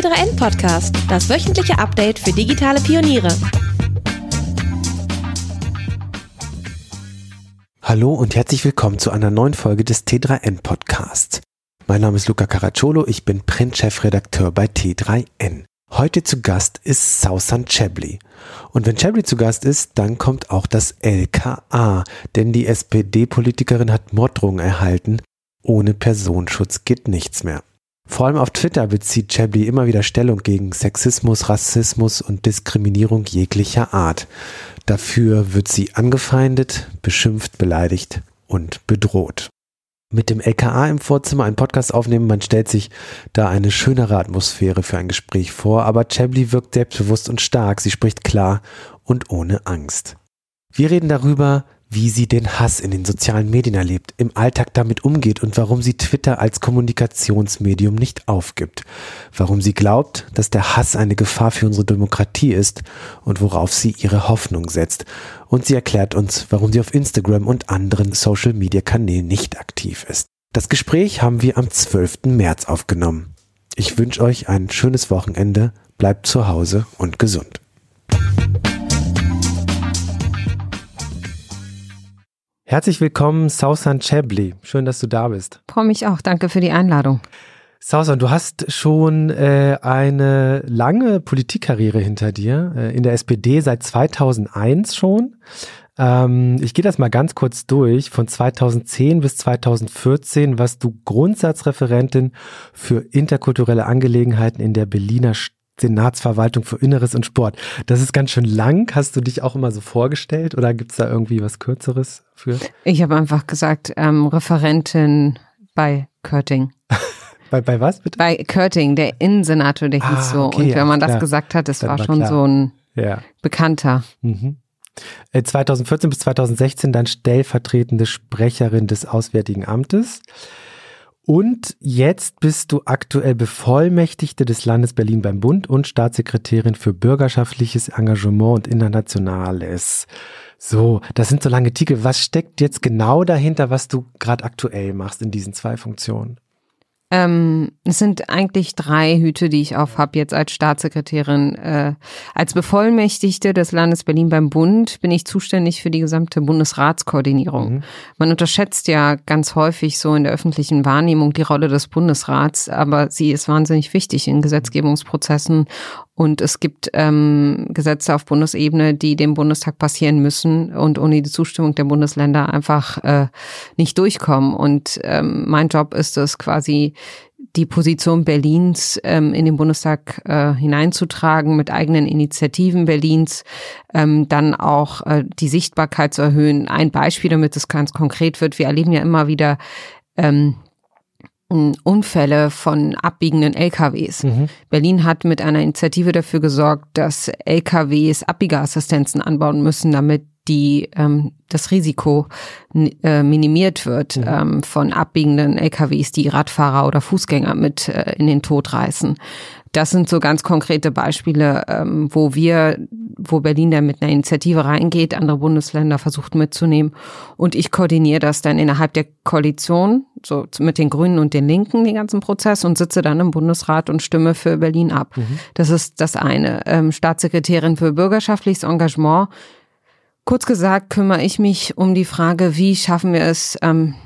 T3N Podcast, das wöchentliche Update für digitale Pioniere. Hallo und herzlich willkommen zu einer neuen Folge des T3N Podcasts. Mein Name ist Luca Caracciolo, ich bin Print-Chefredakteur bei T3N. Heute zu Gast ist Sausan Chebli. Und wenn Chebli zu Gast ist, dann kommt auch das LKA, denn die SPD-Politikerin hat Morddrohungen erhalten. Ohne Personenschutz geht nichts mehr. Vor allem auf Twitter bezieht Chebli immer wieder Stellung gegen Sexismus, Rassismus und Diskriminierung jeglicher Art. Dafür wird sie angefeindet, beschimpft, beleidigt und bedroht mit dem LKA im Vorzimmer einen Podcast aufnehmen. Man stellt sich da eine schönere Atmosphäre für ein Gespräch vor, aber Chabli wirkt selbstbewusst und stark. Sie spricht klar und ohne Angst. Wir reden darüber, wie sie den Hass in den sozialen Medien erlebt, im Alltag damit umgeht und warum sie Twitter als Kommunikationsmedium nicht aufgibt, warum sie glaubt, dass der Hass eine Gefahr für unsere Demokratie ist und worauf sie ihre Hoffnung setzt. Und sie erklärt uns, warum sie auf Instagram und anderen Social-Media-Kanälen nicht aktiv ist. Das Gespräch haben wir am 12. März aufgenommen. Ich wünsche euch ein schönes Wochenende, bleibt zu Hause und gesund. Herzlich willkommen, Sausan Chebli. Schön, dass du da bist. Freue mich auch. Danke für die Einladung. Sausan, du hast schon äh, eine lange Politikkarriere hinter dir, äh, in der SPD seit 2001 schon. Ähm, ich gehe das mal ganz kurz durch. Von 2010 bis 2014 warst du Grundsatzreferentin für interkulturelle Angelegenheiten in der Berliner. Senatsverwaltung für Inneres und Sport. Das ist ganz schön lang. Hast du dich auch immer so vorgestellt oder gibt es da irgendwie was Kürzeres für? Ich habe einfach gesagt, ähm, Referentin bei Körting. bei, bei was bitte? Bei Körting, der Innensenator, der hieß ah, so. Okay, und wenn man das gesagt hat, das war, war, schon klar. so ein ja. Bekannter. Mhm. 2014 äh, bis 2016 dann stellvertretende Sprecherin des Auswärtigen Amtes. Und jetzt bist du aktuell Bevollmächtigte des Landes Berlin beim Bund und Staatssekretärin für bürgerschaftliches Engagement und Internationales. So, das sind so lange Titel. Was steckt jetzt genau dahinter, was du gerade aktuell machst in diesen zwei Funktionen? Ähm, es sind eigentlich drei Hüte, die ich auf habe jetzt als Staatssekretärin. Äh, als Bevollmächtigte des Landes Berlin beim Bund bin ich zuständig für die gesamte Bundesratskoordinierung. Mhm. Man unterschätzt ja ganz häufig so in der öffentlichen Wahrnehmung die Rolle des Bundesrats, aber sie ist wahnsinnig wichtig in Gesetzgebungsprozessen und es gibt ähm, Gesetze auf Bundesebene, die dem Bundestag passieren müssen und ohne die Zustimmung der Bundesländer einfach äh, nicht durchkommen. Und ähm, mein Job ist es quasi, die Position Berlins ähm, in den Bundestag äh, hineinzutragen mit eigenen Initiativen Berlins, ähm, dann auch äh, die Sichtbarkeit zu erhöhen. Ein Beispiel, damit es ganz konkret wird. Wir erleben ja immer wieder ähm, Unfälle von abbiegenden LKWs. Mhm. Berlin hat mit einer Initiative dafür gesorgt, dass LKWs Abbiegeassistenzen anbauen müssen, damit die ähm, das Risiko äh, minimiert wird mhm. ähm, von abbiegenden LKWs, die Radfahrer oder Fußgänger mit äh, in den Tod reißen. Das sind so ganz konkrete Beispiele, ähm, wo wir, wo Berlin dann mit einer Initiative reingeht, andere Bundesländer versucht mitzunehmen. Und ich koordiniere das dann innerhalb der Koalition, so mit den Grünen und den Linken, den ganzen Prozess und sitze dann im Bundesrat und stimme für Berlin ab. Mhm. Das ist das eine. Ähm, Staatssekretärin für bürgerschaftliches Engagement. Kurz gesagt kümmere ich mich um die Frage, wie schaffen wir es, ähm,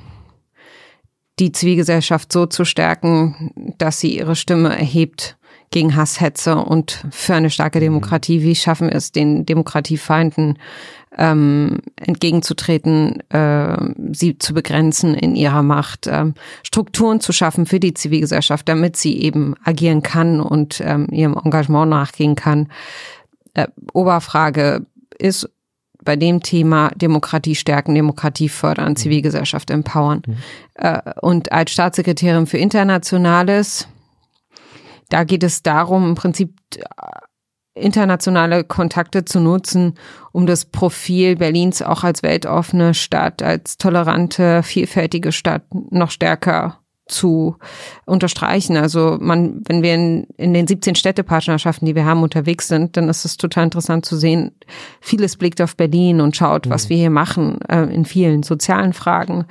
die Zivilgesellschaft so zu stärken, dass sie ihre Stimme erhebt gegen Hasshetze und für eine starke mhm. Demokratie. Wie schaffen wir es, den Demokratiefeinden ähm, entgegenzutreten, äh, sie zu begrenzen in ihrer Macht, äh, Strukturen zu schaffen für die Zivilgesellschaft, damit sie eben agieren kann und ähm, ihrem Engagement nachgehen kann. Äh, Oberfrage ist bei dem Thema Demokratie stärken, Demokratie fördern, mhm. Zivilgesellschaft empowern. Mhm. Äh, und als Staatssekretärin für Internationales da geht es darum, im Prinzip äh, internationale Kontakte zu nutzen, um das Profil Berlins auch als weltoffene Stadt, als tolerante, vielfältige Stadt noch stärker zu unterstreichen. Also man, wenn wir in, in den 17 Städtepartnerschaften, die wir haben, unterwegs sind, dann ist es total interessant zu sehen. Vieles blickt auf Berlin und schaut, mhm. was wir hier machen, äh, in vielen sozialen Fragen,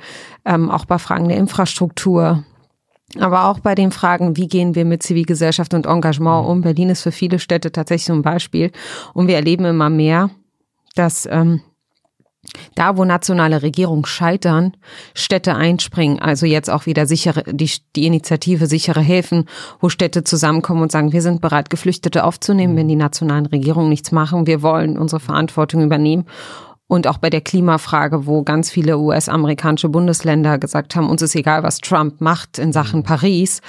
ähm, auch bei Fragen der Infrastruktur, Aber auch bei den Fragen, wie gehen wir mit Zivilgesellschaft und Engagement um? Berlin ist für viele Städte tatsächlich so ein Beispiel. Und wir erleben immer mehr, dass ähm, da, wo nationale Regierungen scheitern, Städte einspringen. Also jetzt auch wieder sichere, die, die Initiative sichere Häfen, wo Städte zusammenkommen und sagen, wir sind bereit, Geflüchtete aufzunehmen, wenn die nationalen Regierungen nichts machen. Wir wollen unsere Verantwortung übernehmen. Und auch bei der Klimafrage, wo ganz viele US-amerikanische Bundesländer gesagt haben, uns ist egal, was Trump macht in Sachen mhm. Paris,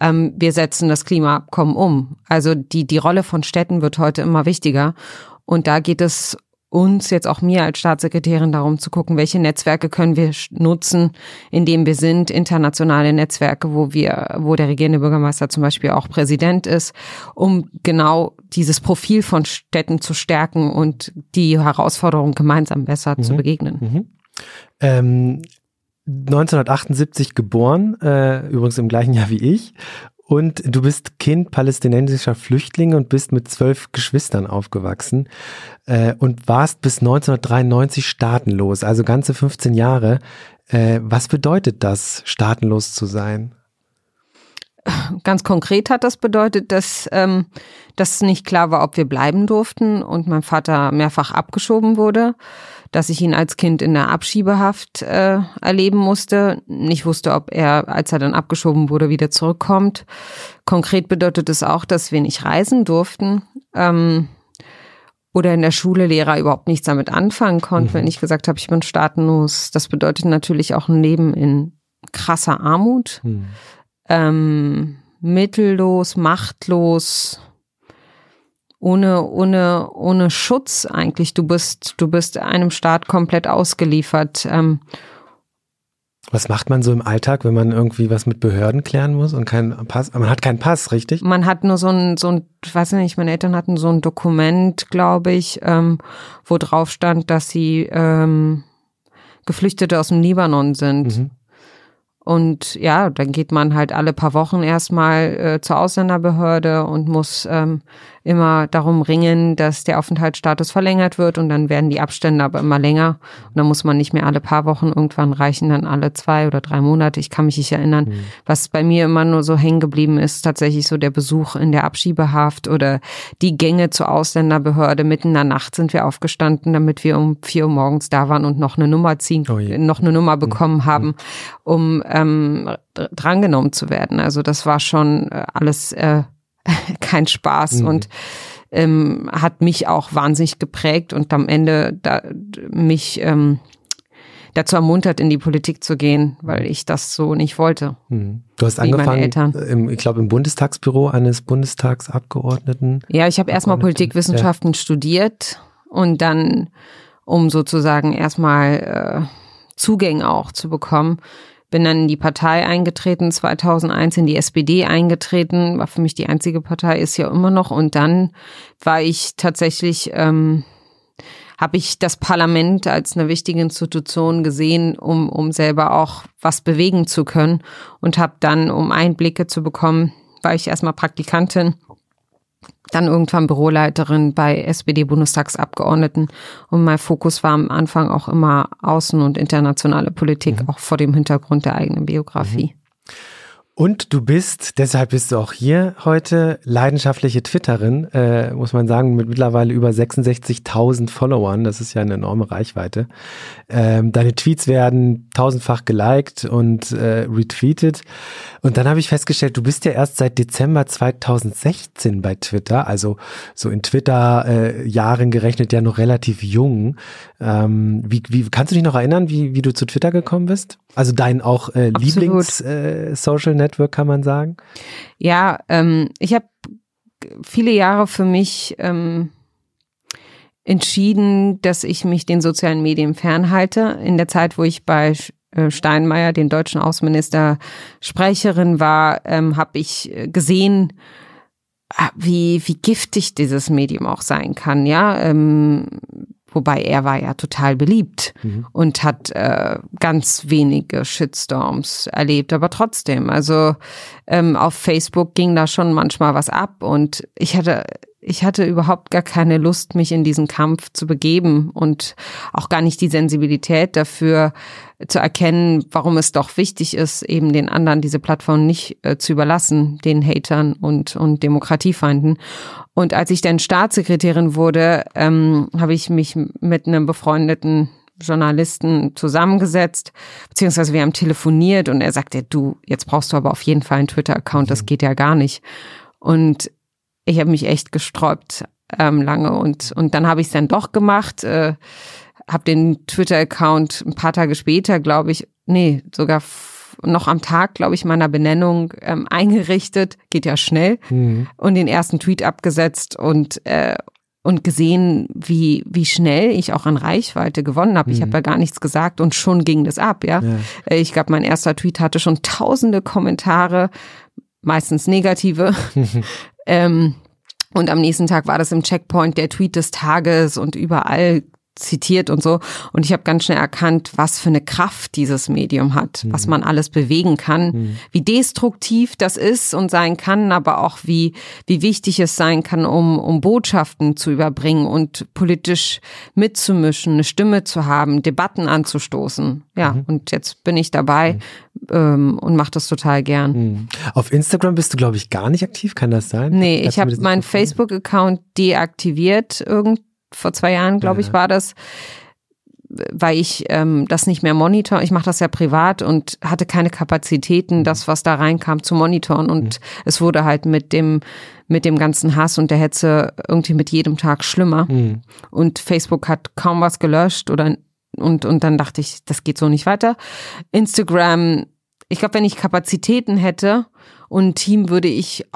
ähm, wir setzen das Klimaabkommen um. Also die, die Rolle von Städten wird heute immer wichtiger. Und da geht es uns jetzt auch mir als Staatssekretärin darum zu gucken, welche Netzwerke können wir nutzen, in dem wir sind, internationale Netzwerke, wo wir, wo der regierende Bürgermeister zum Beispiel auch Präsident ist, um genau dieses Profil von Städten zu stärken und die Herausforderungen gemeinsam besser mhm. zu begegnen. Mhm. Ähm 1978 geboren, äh, übrigens im gleichen Jahr wie ich. Und du bist Kind palästinensischer Flüchtlinge und bist mit zwölf Geschwistern aufgewachsen äh, und warst bis 1993 staatenlos, also ganze 15 Jahre. Äh, was bedeutet das, staatenlos zu sein? Ganz konkret hat das bedeutet, dass, ähm, dass nicht klar war, ob wir bleiben durften und mein Vater mehrfach abgeschoben wurde dass ich ihn als Kind in der Abschiebehaft äh, erleben musste. Nicht wusste, ob er, als er dann abgeschoben wurde, wieder zurückkommt. Konkret bedeutet es auch, dass wir nicht reisen durften. Ähm, oder in der Schule Lehrer überhaupt nichts damit anfangen konnten, mhm. wenn ich gesagt habe, ich bin staatenlos. Das bedeutet natürlich auch ein Leben in krasser Armut, mhm. Ähm, mittellos, machtlos, ohne, ohne, ohne Schutz eigentlich. Du bist, du bist einem Staat komplett ausgeliefert. Ähm, was macht man so im Alltag, wenn man irgendwie was mit Behörden klären muss und keinen Pass? Man hat keinen Pass, richtig? Man hat nur so ein, so ein, ich weiß nicht, meine Eltern hatten so ein Dokument, glaube ich, ähm, wo drauf stand, dass sie ähm, Geflüchtete aus dem Libanon sind. Mhm. Und ja, dann geht man halt alle paar Wochen erstmal äh, zur Ausländerbehörde und muss ähm, immer darum ringen, dass der Aufenthaltsstatus verlängert wird und dann werden die Abstände aber immer länger und dann muss man nicht mehr alle paar Wochen, irgendwann reichen dann alle zwei oder drei Monate. Ich kann mich nicht erinnern. Mhm. Was bei mir immer nur so hängen geblieben ist, tatsächlich so der Besuch in der Abschiebehaft oder die Gänge zur Ausländerbehörde. Mitten in der Nacht sind wir aufgestanden, damit wir um vier Uhr morgens da waren und noch eine Nummer ziehen, oh noch eine Nummer mhm. bekommen mhm. haben, um ähm, drangenommen zu werden. Also das war schon äh, alles äh, kein Spaß mhm. und ähm, hat mich auch wahnsinnig geprägt und am Ende da, mich ähm, dazu ermuntert, in die Politik zu gehen, weil ich das so nicht wollte. Mhm. Du hast angefangen, im, ich glaube, im Bundestagsbüro eines Bundestagsabgeordneten. Ja, ich habe erstmal Politikwissenschaften ja. studiert und dann, um sozusagen erstmal äh, Zugänge auch zu bekommen, bin dann in die Partei eingetreten, 2001 in die SPD eingetreten, war für mich die einzige Partei, ist ja immer noch. Und dann war ich tatsächlich, ähm, habe ich das Parlament als eine wichtige Institution gesehen, um, um selber auch was bewegen zu können. Und habe dann, um Einblicke zu bekommen, war ich erstmal Praktikantin dann irgendwann Büroleiterin bei SPD-Bundestagsabgeordneten. Und mein Fokus war am Anfang auch immer Außen- und internationale Politik, mhm. auch vor dem Hintergrund der eigenen Biografie. Mhm. Und du bist, deshalb bist du auch hier heute, leidenschaftliche Twitterin, äh, muss man sagen, mit mittlerweile über 66.000 Followern. Das ist ja eine enorme Reichweite. Ähm, deine Tweets werden tausendfach geliked und äh, retweetet. Und dann habe ich festgestellt, du bist ja erst seit Dezember 2016 bei Twitter, also so in Twitter-Jahren äh, gerechnet ja noch relativ jung. Ähm, wie, wie kannst du dich noch erinnern, wie, wie du zu Twitter gekommen bist? Also dein auch äh, Lieblings-Social äh, Network, kann man sagen? Ja, ähm, ich habe viele Jahre für mich ähm, entschieden, dass ich mich den sozialen Medien fernhalte. In der Zeit, wo ich bei äh, Steinmeier, den deutschen Außenminister, Sprecherin war, ähm, habe ich gesehen, ah, wie, wie giftig dieses Medium auch sein kann. Ja, ähm, Wobei er war ja total beliebt mhm. und hat äh, ganz wenige Shitstorms erlebt, aber trotzdem. Also ähm, auf Facebook ging da schon manchmal was ab und ich hatte ich hatte überhaupt gar keine Lust, mich in diesen Kampf zu begeben und auch gar nicht die Sensibilität dafür zu erkennen, warum es doch wichtig ist, eben den anderen diese Plattform nicht äh, zu überlassen, den Hatern und, und Demokratiefeinden. Und als ich dann Staatssekretärin wurde, ähm, habe ich mich mit einem befreundeten Journalisten zusammengesetzt, beziehungsweise wir haben telefoniert und er sagte, du, jetzt brauchst du aber auf jeden Fall einen Twitter-Account, das mhm. geht ja gar nicht. Und ich habe mich echt gesträubt ähm, lange und, und dann habe ich es dann doch gemacht, äh, habe den Twitter-Account ein paar Tage später, glaube ich, nee, sogar noch am Tag, glaube ich, meiner Benennung ähm, eingerichtet, geht ja schnell, mhm. und den ersten Tweet abgesetzt und äh, und gesehen, wie wie schnell ich auch an Reichweite gewonnen habe. Mhm. Ich habe ja gar nichts gesagt und schon ging das ab, ja. ja. Äh, ich glaube, mein erster Tweet hatte schon tausende Kommentare, meistens negative. ähm, und am nächsten Tag war das im Checkpoint der Tweet des Tages und überall zitiert und so. Und ich habe ganz schnell erkannt, was für eine Kraft dieses Medium hat, mhm. was man alles bewegen kann, mhm. wie destruktiv das ist und sein kann, aber auch wie, wie wichtig es sein kann, um, um Botschaften zu überbringen und politisch mitzumischen, eine Stimme zu haben, Debatten anzustoßen. Ja, mhm. und jetzt bin ich dabei mhm. ähm, und mache das total gern. Mhm. Auf Instagram bist du, glaube ich, gar nicht aktiv, kann das sein? Nee, ich habe meinen Facebook-Account deaktiviert irgendwie vor zwei Jahren, glaube ich, war das, weil ich ähm, das nicht mehr monitor. Ich mache das ja privat und hatte keine Kapazitäten, mhm. das, was da reinkam, zu monitoren. Und mhm. es wurde halt mit dem mit dem ganzen Hass und der Hetze irgendwie mit jedem Tag schlimmer. Mhm. Und Facebook hat kaum was gelöscht oder und und dann dachte ich, das geht so nicht weiter. Instagram, ich glaube, wenn ich Kapazitäten hätte und ein Team, würde ich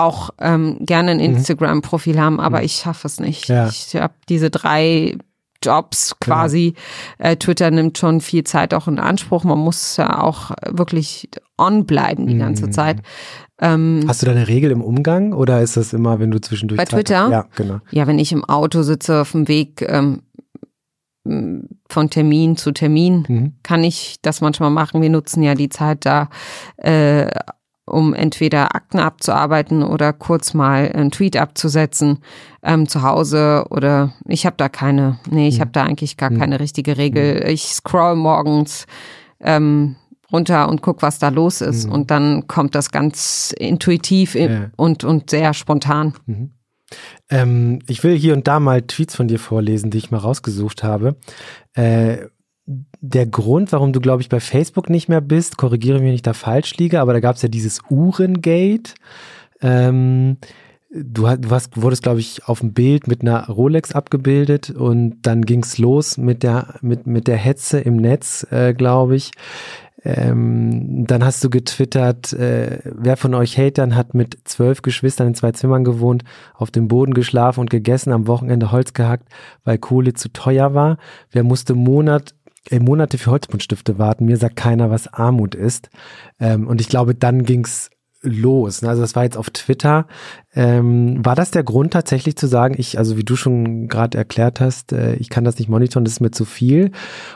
auch ähm, gerne ein mhm. Instagram-Profil haben, aber mhm. ich schaffe es nicht. Ja. Ich habe diese drei Jobs quasi. Ja. Äh, Twitter nimmt schon viel Zeit auch in Anspruch. Man muss ja auch wirklich on bleiben die ganze mhm. Zeit. Ähm, Hast du da eine Regel im Umgang oder ist das immer, wenn du zwischendurch bei Zeit Twitter? Hast? Ja, genau. Ja, wenn ich im Auto sitze auf dem Weg ähm, von Termin zu Termin, mhm. kann ich das manchmal machen. Wir nutzen ja die Zeit da äh, um entweder Akten abzuarbeiten oder kurz mal einen Tweet abzusetzen ähm, zu Hause oder ich habe da keine, nee, ich hm. habe da eigentlich gar hm. keine richtige Regel. Hm. Ich scroll morgens ähm, runter und guck, was da los ist mhm. und dann kommt das ganz intuitiv ja. und, und sehr spontan. Mhm. Ähm, ich will hier und da mal Tweets von dir vorlesen, die ich mal rausgesucht habe. Äh, der Grund, warum du, glaube ich, bei Facebook nicht mehr bist, korrigiere mich, wenn ich da falsch liege, aber da gab es ja dieses Uhrengate. Ähm, du, du hast, wurdest, glaube ich, auf dem Bild mit einer Rolex abgebildet und dann ging's los mit der, mit, mit der Hetze im Netz, äh, glaube ich. Ähm, dann hast du getwittert, äh, wer von euch Hatern hat mit zwölf Geschwistern in zwei Zimmern gewohnt, auf dem Boden geschlafen und gegessen, am Wochenende Holz gehackt, weil Kohle zu teuer war. Wer musste Monat Monate für Holzbuntstifte warten. Mir sagt keiner, was Armut ist. Ähm, und ich glaube, dann ging's los. Also das war jetzt auf Twitter. Ähm, war das der Grund tatsächlich zu sagen, ich, also wie du schon gerade erklärt hast, äh, ich kann das nicht monitoren, das ist mir zu viel?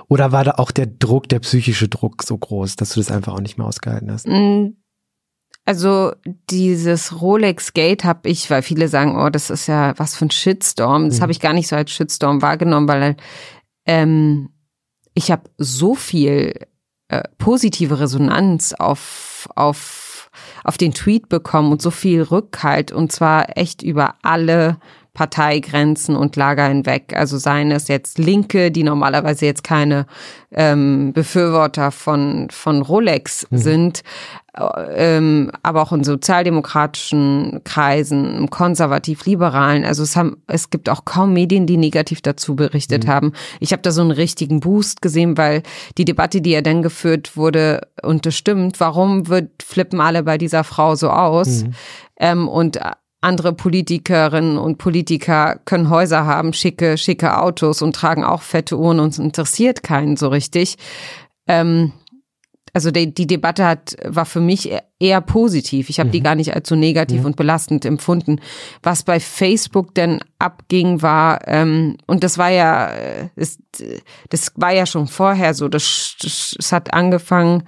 Oder war da auch der Druck, der psychische Druck so groß, dass du das einfach auch nicht mehr ausgehalten hast? Mm, also dieses Rolex Gate habe ich, weil viele sagen, oh, das ist ja was für ein Shitstorm. Das mhm. habe ich gar nicht so als Shitstorm wahrgenommen, weil ähm, ich habe so viel äh, positive Resonanz auf, auf, auf den Tweet bekommen und so viel Rückhalt und zwar echt über alle Parteigrenzen und Lager hinweg. Also seien es jetzt Linke, die normalerweise jetzt keine ähm, Befürworter von, von Rolex mhm. sind, ähm, aber auch in sozialdemokratischen Kreisen, im konservativ-liberalen. Also es haben, es gibt auch kaum Medien, die negativ dazu berichtet mhm. haben. Ich habe da so einen richtigen Boost gesehen, weil die Debatte, die ja dann geführt wurde, und das stimmt, warum wird flippen alle bei dieser Frau so aus? Mhm. Ähm, und andere Politikerinnen und Politiker können Häuser haben, schicke, schicke Autos und tragen auch fette Uhren und es interessiert keinen so richtig. Ähm, also die, die Debatte hat, war für mich eher positiv. Ich habe mhm. die gar nicht als so negativ mhm. und belastend empfunden. Was bei Facebook denn abging, war, ähm, und das war ja, das, das war ja schon vorher so, das, das, das hat angefangen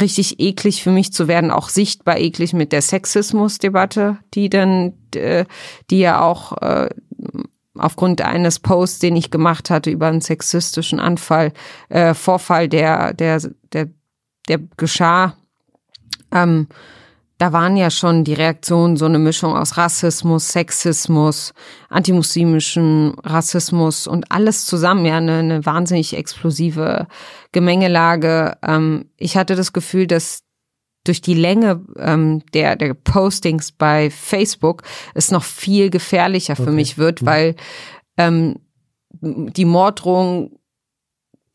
richtig eklig für mich zu werden, auch sichtbar eklig mit der Sexismusdebatte, die dann, äh, die ja auch äh, aufgrund eines Posts, den ich gemacht hatte über einen sexistischen Anfall, äh, Vorfall, der, der, der, der geschah, ähm, da waren ja schon die Reaktionen so eine Mischung aus Rassismus, Sexismus, antimuslimischen Rassismus und alles zusammen, ja, eine, eine wahnsinnig explosive Gemengelage. Ähm, ich hatte das Gefühl, dass durch die Länge ähm, der, der Postings bei Facebook es noch viel gefährlicher für okay. mich wird, mhm. weil ähm, die Morddrohung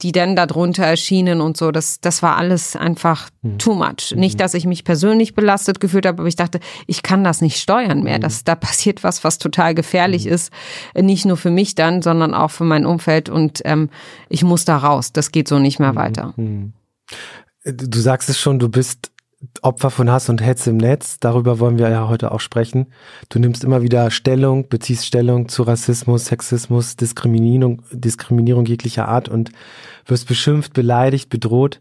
die dann darunter erschienen und so, das, das war alles einfach mhm. too much. Nicht, dass ich mich persönlich belastet gefühlt habe, aber ich dachte, ich kann das nicht steuern mehr. Mhm. Das, da passiert was, was total gefährlich mhm. ist. Nicht nur für mich dann, sondern auch für mein Umfeld und ähm, ich muss da raus. Das geht so nicht mehr weiter. Du sagst es schon, du bist Opfer von Hass und Hetze im Netz, darüber wollen wir ja heute auch sprechen. Du nimmst immer wieder Stellung, beziehst Stellung zu Rassismus, Sexismus, Diskriminierung, Diskriminierung jeglicher Art und wirst beschimpft, beleidigt, bedroht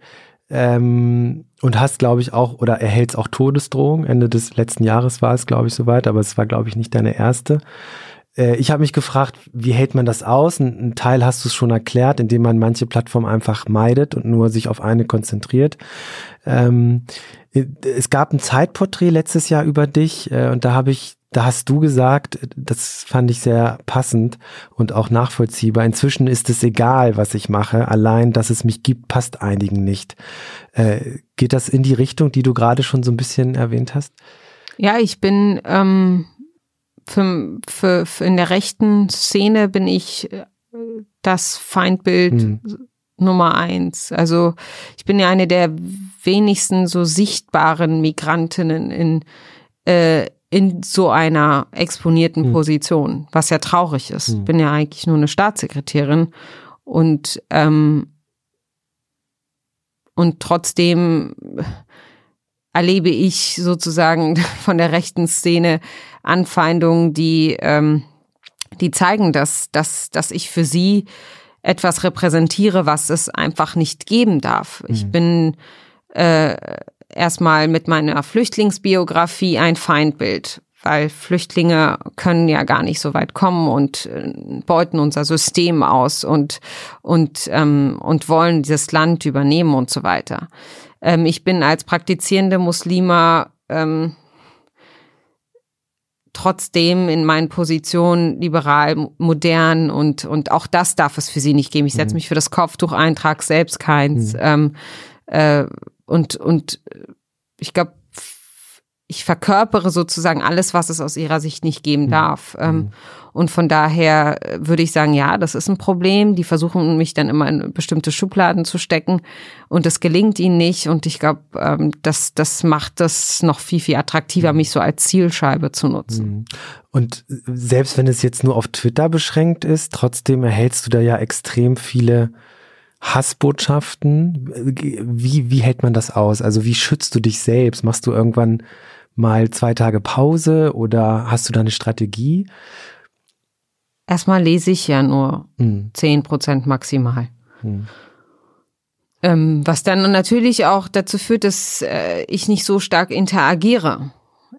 ähm, und hast, glaube ich, auch oder erhältst auch Todesdrohungen. Ende des letzten Jahres war es, glaube ich, soweit, aber es war, glaube ich, nicht deine erste. Äh, ich habe mich gefragt, wie hält man das aus? Ein, ein Teil hast du es schon erklärt, indem man manche Plattformen einfach meidet und nur sich auf eine konzentriert. Ähm, es gab ein Zeitporträt letztes Jahr über dich äh, und da habe ich, da hast du gesagt, das fand ich sehr passend und auch nachvollziehbar. Inzwischen ist es egal, was ich mache. Allein, dass es mich gibt, passt einigen nicht. Äh, geht das in die Richtung, die du gerade schon so ein bisschen erwähnt hast? Ja, ich bin ähm, für, für, für in der rechten Szene bin ich äh, das Feindbild hm. Nummer eins. Also ich bin ja eine der wenigsten so sichtbaren Migrantinnen in, äh, in so einer exponierten hm. Position, was ja traurig ist. Hm. Ich bin ja eigentlich nur eine Staatssekretärin und ähm, und trotzdem erlebe ich sozusagen von der rechten Szene Anfeindungen, die ähm, die zeigen, dass dass dass ich für sie etwas repräsentiere, was es einfach nicht geben darf. Mhm. Ich bin äh, erstmal mit meiner Flüchtlingsbiografie ein Feindbild, weil Flüchtlinge können ja gar nicht so weit kommen und äh, beuten unser System aus und und ähm, und wollen dieses Land übernehmen und so weiter. Ähm, ich bin als praktizierende Muslima ähm, trotzdem in meinen Positionen liberal, modern und, und auch das darf es für sie nicht geben. Ich setze mhm. mich für das Kopftuch ein, trage selbst keins. Mhm. Ähm, äh, und, und ich glaube, ich verkörpere sozusagen alles, was es aus ihrer Sicht nicht geben mhm. darf. Ähm, mhm. und von daher würde ich sagen, ja, das ist ein Problem. Die versuchen mich dann immer in bestimmte Schubladen zu stecken und das gelingt ihnen nicht. Und ich glaube, ähm, das, das macht das noch viel, viel attraktiver, mhm. mich so als Zielscheibe zu nutzen. Mhm. Und selbst wenn es jetzt nur auf Twitter beschränkt ist, trotzdem erhältst du da ja extrem viele Hassbotschaften. Wie, wie hält man das aus? Also wie schützt du dich selbst? Machst du irgendwann mal zwei Tage Pause oder hast du da eine Strategie? Erstmal lese ich ja nur hm. zehn Prozent maximal. Hm. Ähm, was dann natürlich auch dazu führt, dass äh, ich nicht so stark interagiere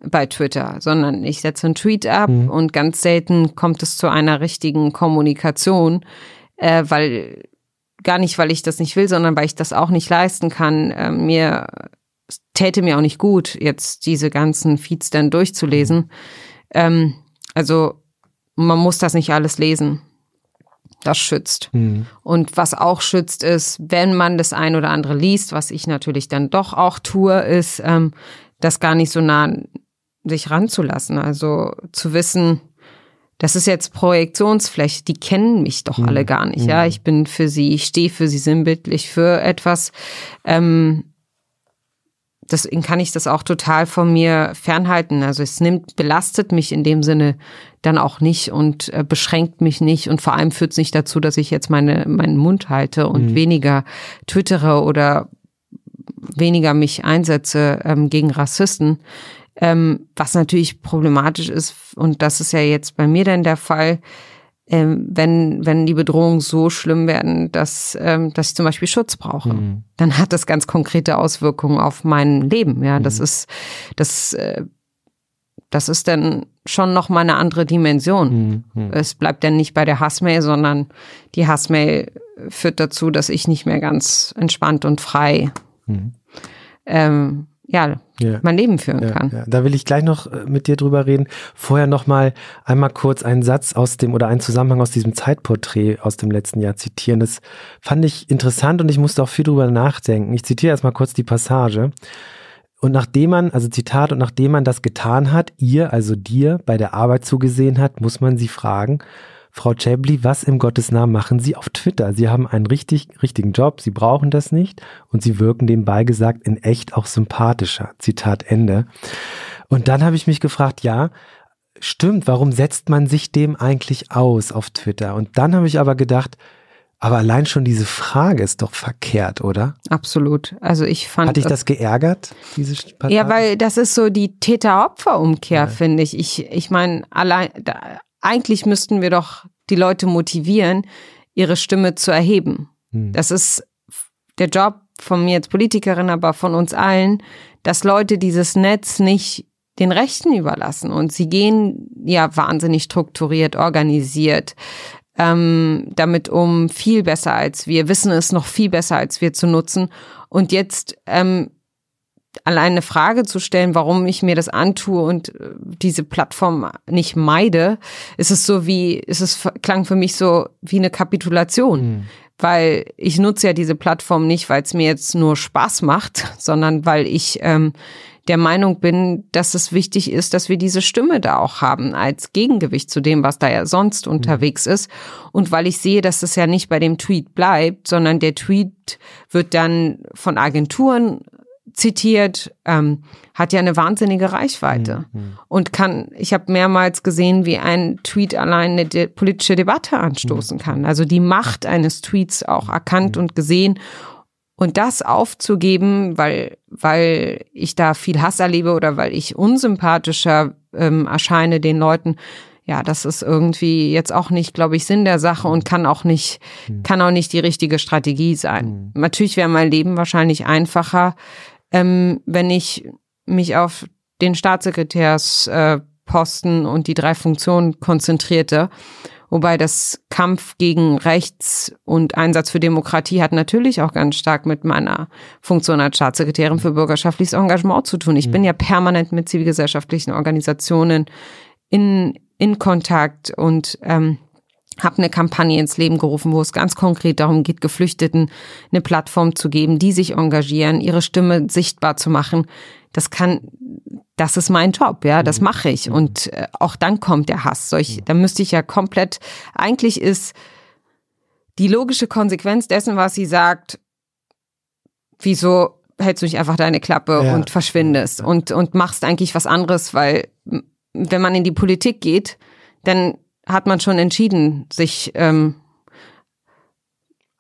bei Twitter, sondern ich setze einen Tweet ab hm. und ganz selten kommt es zu einer richtigen Kommunikation, äh, weil gar nicht, weil ich das nicht will, sondern weil ich das auch nicht leisten kann, äh, mir täte mir auch nicht gut, jetzt diese ganzen Feeds dann durchzulesen. Ähm, also man muss das nicht alles lesen. Das schützt. Mhm. Und was auch schützt ist, wenn man das ein oder andere liest, was ich natürlich dann doch auch tue, ist, ähm, das gar nicht so nah sich ranzulassen. Also zu wissen, das ist jetzt Projektionsfläche, die kennen mich doch mhm. alle gar nicht. Ja, hm. ich bin für sie, ich stehe für sie sinnbildlich für etwas. Ähm, deswegen kann ich das auch total von mir fernhalten. Also es nimmt, belastet mich in dem Sinne dann auch nicht und äh, beschränkt mich nicht und vor allem führt es nicht dazu, dass ich jetzt meine, meinen Mund halte und mhm. weniger twittere oder weniger mich einsetze ähm, gegen Rassisten. Ähm, was natürlich problematisch ist, und das ist ja jetzt bei mir dann der Fall, ähm, wenn, wenn die Bedrohungen so schlimm werden, dass, ähm, dass ich zum Beispiel Schutz brauche, mhm. dann hat das ganz konkrete Auswirkungen auf mein Leben. Ja, das mhm. ist, das, äh, das ist dann schon noch mal eine andere Dimension. Mhm. Es bleibt dann nicht bei der Hassmail, sondern die Hassmail führt dazu, dass ich nicht mehr ganz entspannt und frei mhm. ähm, ja, ja, mein Leben führen ja, kann. Ja. Da will ich gleich noch äh, mit dir drüber reden. Vorher noch mal einmal kurz einen Satz aus dem oder einen Zusammenhang aus diesem Zeitporträt aus dem letzten Jahr zitieren. Das fand ich interessant und ich musste auch viel drüber nachdenken. Ich zitiere erstmal kurz die Passage. Und nachdem man, also Zitat, und nachdem man das getan hat, ihr, also dir, bei der Arbeit zugesehen hat, muss man sie fragen, Frau Chabli, was im Gottes Namen machen Sie auf Twitter? Sie haben einen richtig, richtigen Job, Sie brauchen das nicht und Sie wirken nebenbei gesagt in echt auch sympathischer. Zitat Ende. Und dann habe ich mich gefragt, ja, stimmt, warum setzt man sich dem eigentlich aus auf Twitter? Und dann habe ich aber gedacht, aber allein schon diese Frage ist doch verkehrt, oder? Absolut. Also ich fand. Hat dich das geärgert, diese Partei? Ja, weil das ist so die Täter-Opfer-Umkehr, ja. finde ich. Ich, ich meine, allein, da, eigentlich müssten wir doch die Leute motivieren, ihre Stimme zu erheben. Hm. Das ist der Job von mir als Politikerin, aber von uns allen, dass Leute dieses Netz nicht den Rechten überlassen. Und sie gehen ja wahnsinnig strukturiert, organisiert, ähm, damit um, viel besser als wir, wissen es noch viel besser als wir zu nutzen. Und jetzt ähm, allein eine Frage zu stellen, warum ich mir das antue und äh, diese Plattform nicht meide, ist es so wie, ist es klang für mich so wie eine Kapitulation. Mhm. Weil ich nutze ja diese Plattform nicht, weil es mir jetzt nur Spaß macht, sondern weil ich ähm, der Meinung bin, dass es wichtig ist, dass wir diese Stimme da auch haben als Gegengewicht zu dem, was da ja sonst mhm. unterwegs ist. Und weil ich sehe, dass es ja nicht bei dem Tweet bleibt, sondern der Tweet wird dann von Agenturen zitiert, ähm, hat ja eine wahnsinnige Reichweite mhm. und kann, ich habe mehrmals gesehen, wie ein Tweet allein eine de politische Debatte anstoßen mhm. kann. Also die Macht eines Tweets auch erkannt mhm. und gesehen und das aufzugeben, weil, weil ich da viel Hass erlebe oder weil ich unsympathischer ähm, erscheine den Leuten, ja, das ist irgendwie jetzt auch nicht, glaube ich, Sinn der Sache und kann auch nicht, mhm. kann auch nicht die richtige Strategie sein. Natürlich wäre mein Leben wahrscheinlich einfacher, ähm, wenn ich mich auf den Staatssekretärsposten äh, und die drei Funktionen konzentrierte Wobei das Kampf gegen Rechts und Einsatz für Demokratie hat natürlich auch ganz stark mit meiner Funktion als Staatssekretärin für bürgerschaftliches Engagement zu tun. Ich bin mhm. ja permanent mit zivilgesellschaftlichen Organisationen in, in Kontakt und ähm, habe eine Kampagne ins Leben gerufen, wo es ganz konkret darum geht, Geflüchteten eine Plattform zu geben, die sich engagieren, ihre Stimme sichtbar zu machen. Das kann das ist mein Job, ja, das mhm. mache ich. Und äh, auch dann kommt der Hass. Solch, da müsste ich ja komplett, eigentlich ist die logische Konsequenz dessen, was sie sagt, wieso hältst du nicht einfach deine Klappe ja. und verschwindest und, und machst eigentlich was anderes, weil wenn man in die Politik geht, dann hat man schon entschieden, sich ähm,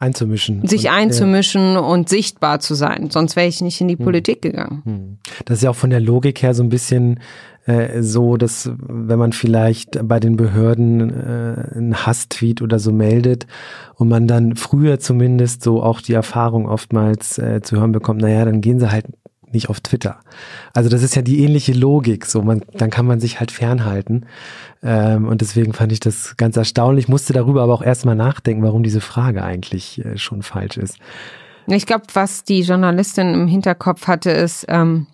einzumischen. Sich und, einzumischen ja. und sichtbar zu sein. Sonst wäre ich nicht in die hm. Politik gegangen. Hm. Das ist ja auch von der Logik her so ein bisschen äh, so, dass wenn man vielleicht bei den Behörden äh, einen Hasstweet oder so meldet und man dann früher zumindest so auch die Erfahrung oftmals äh, zu hören bekommt, naja, dann gehen sie halt nicht auf Twitter. Also das ist ja die ähnliche Logik. So, man, dann kann man sich halt fernhalten. Ähm, und deswegen fand ich das ganz erstaunlich. Musste darüber aber auch erstmal nachdenken, warum diese Frage eigentlich äh, schon falsch ist. Ich glaube, was die Journalistin im Hinterkopf hatte, ist, ähm,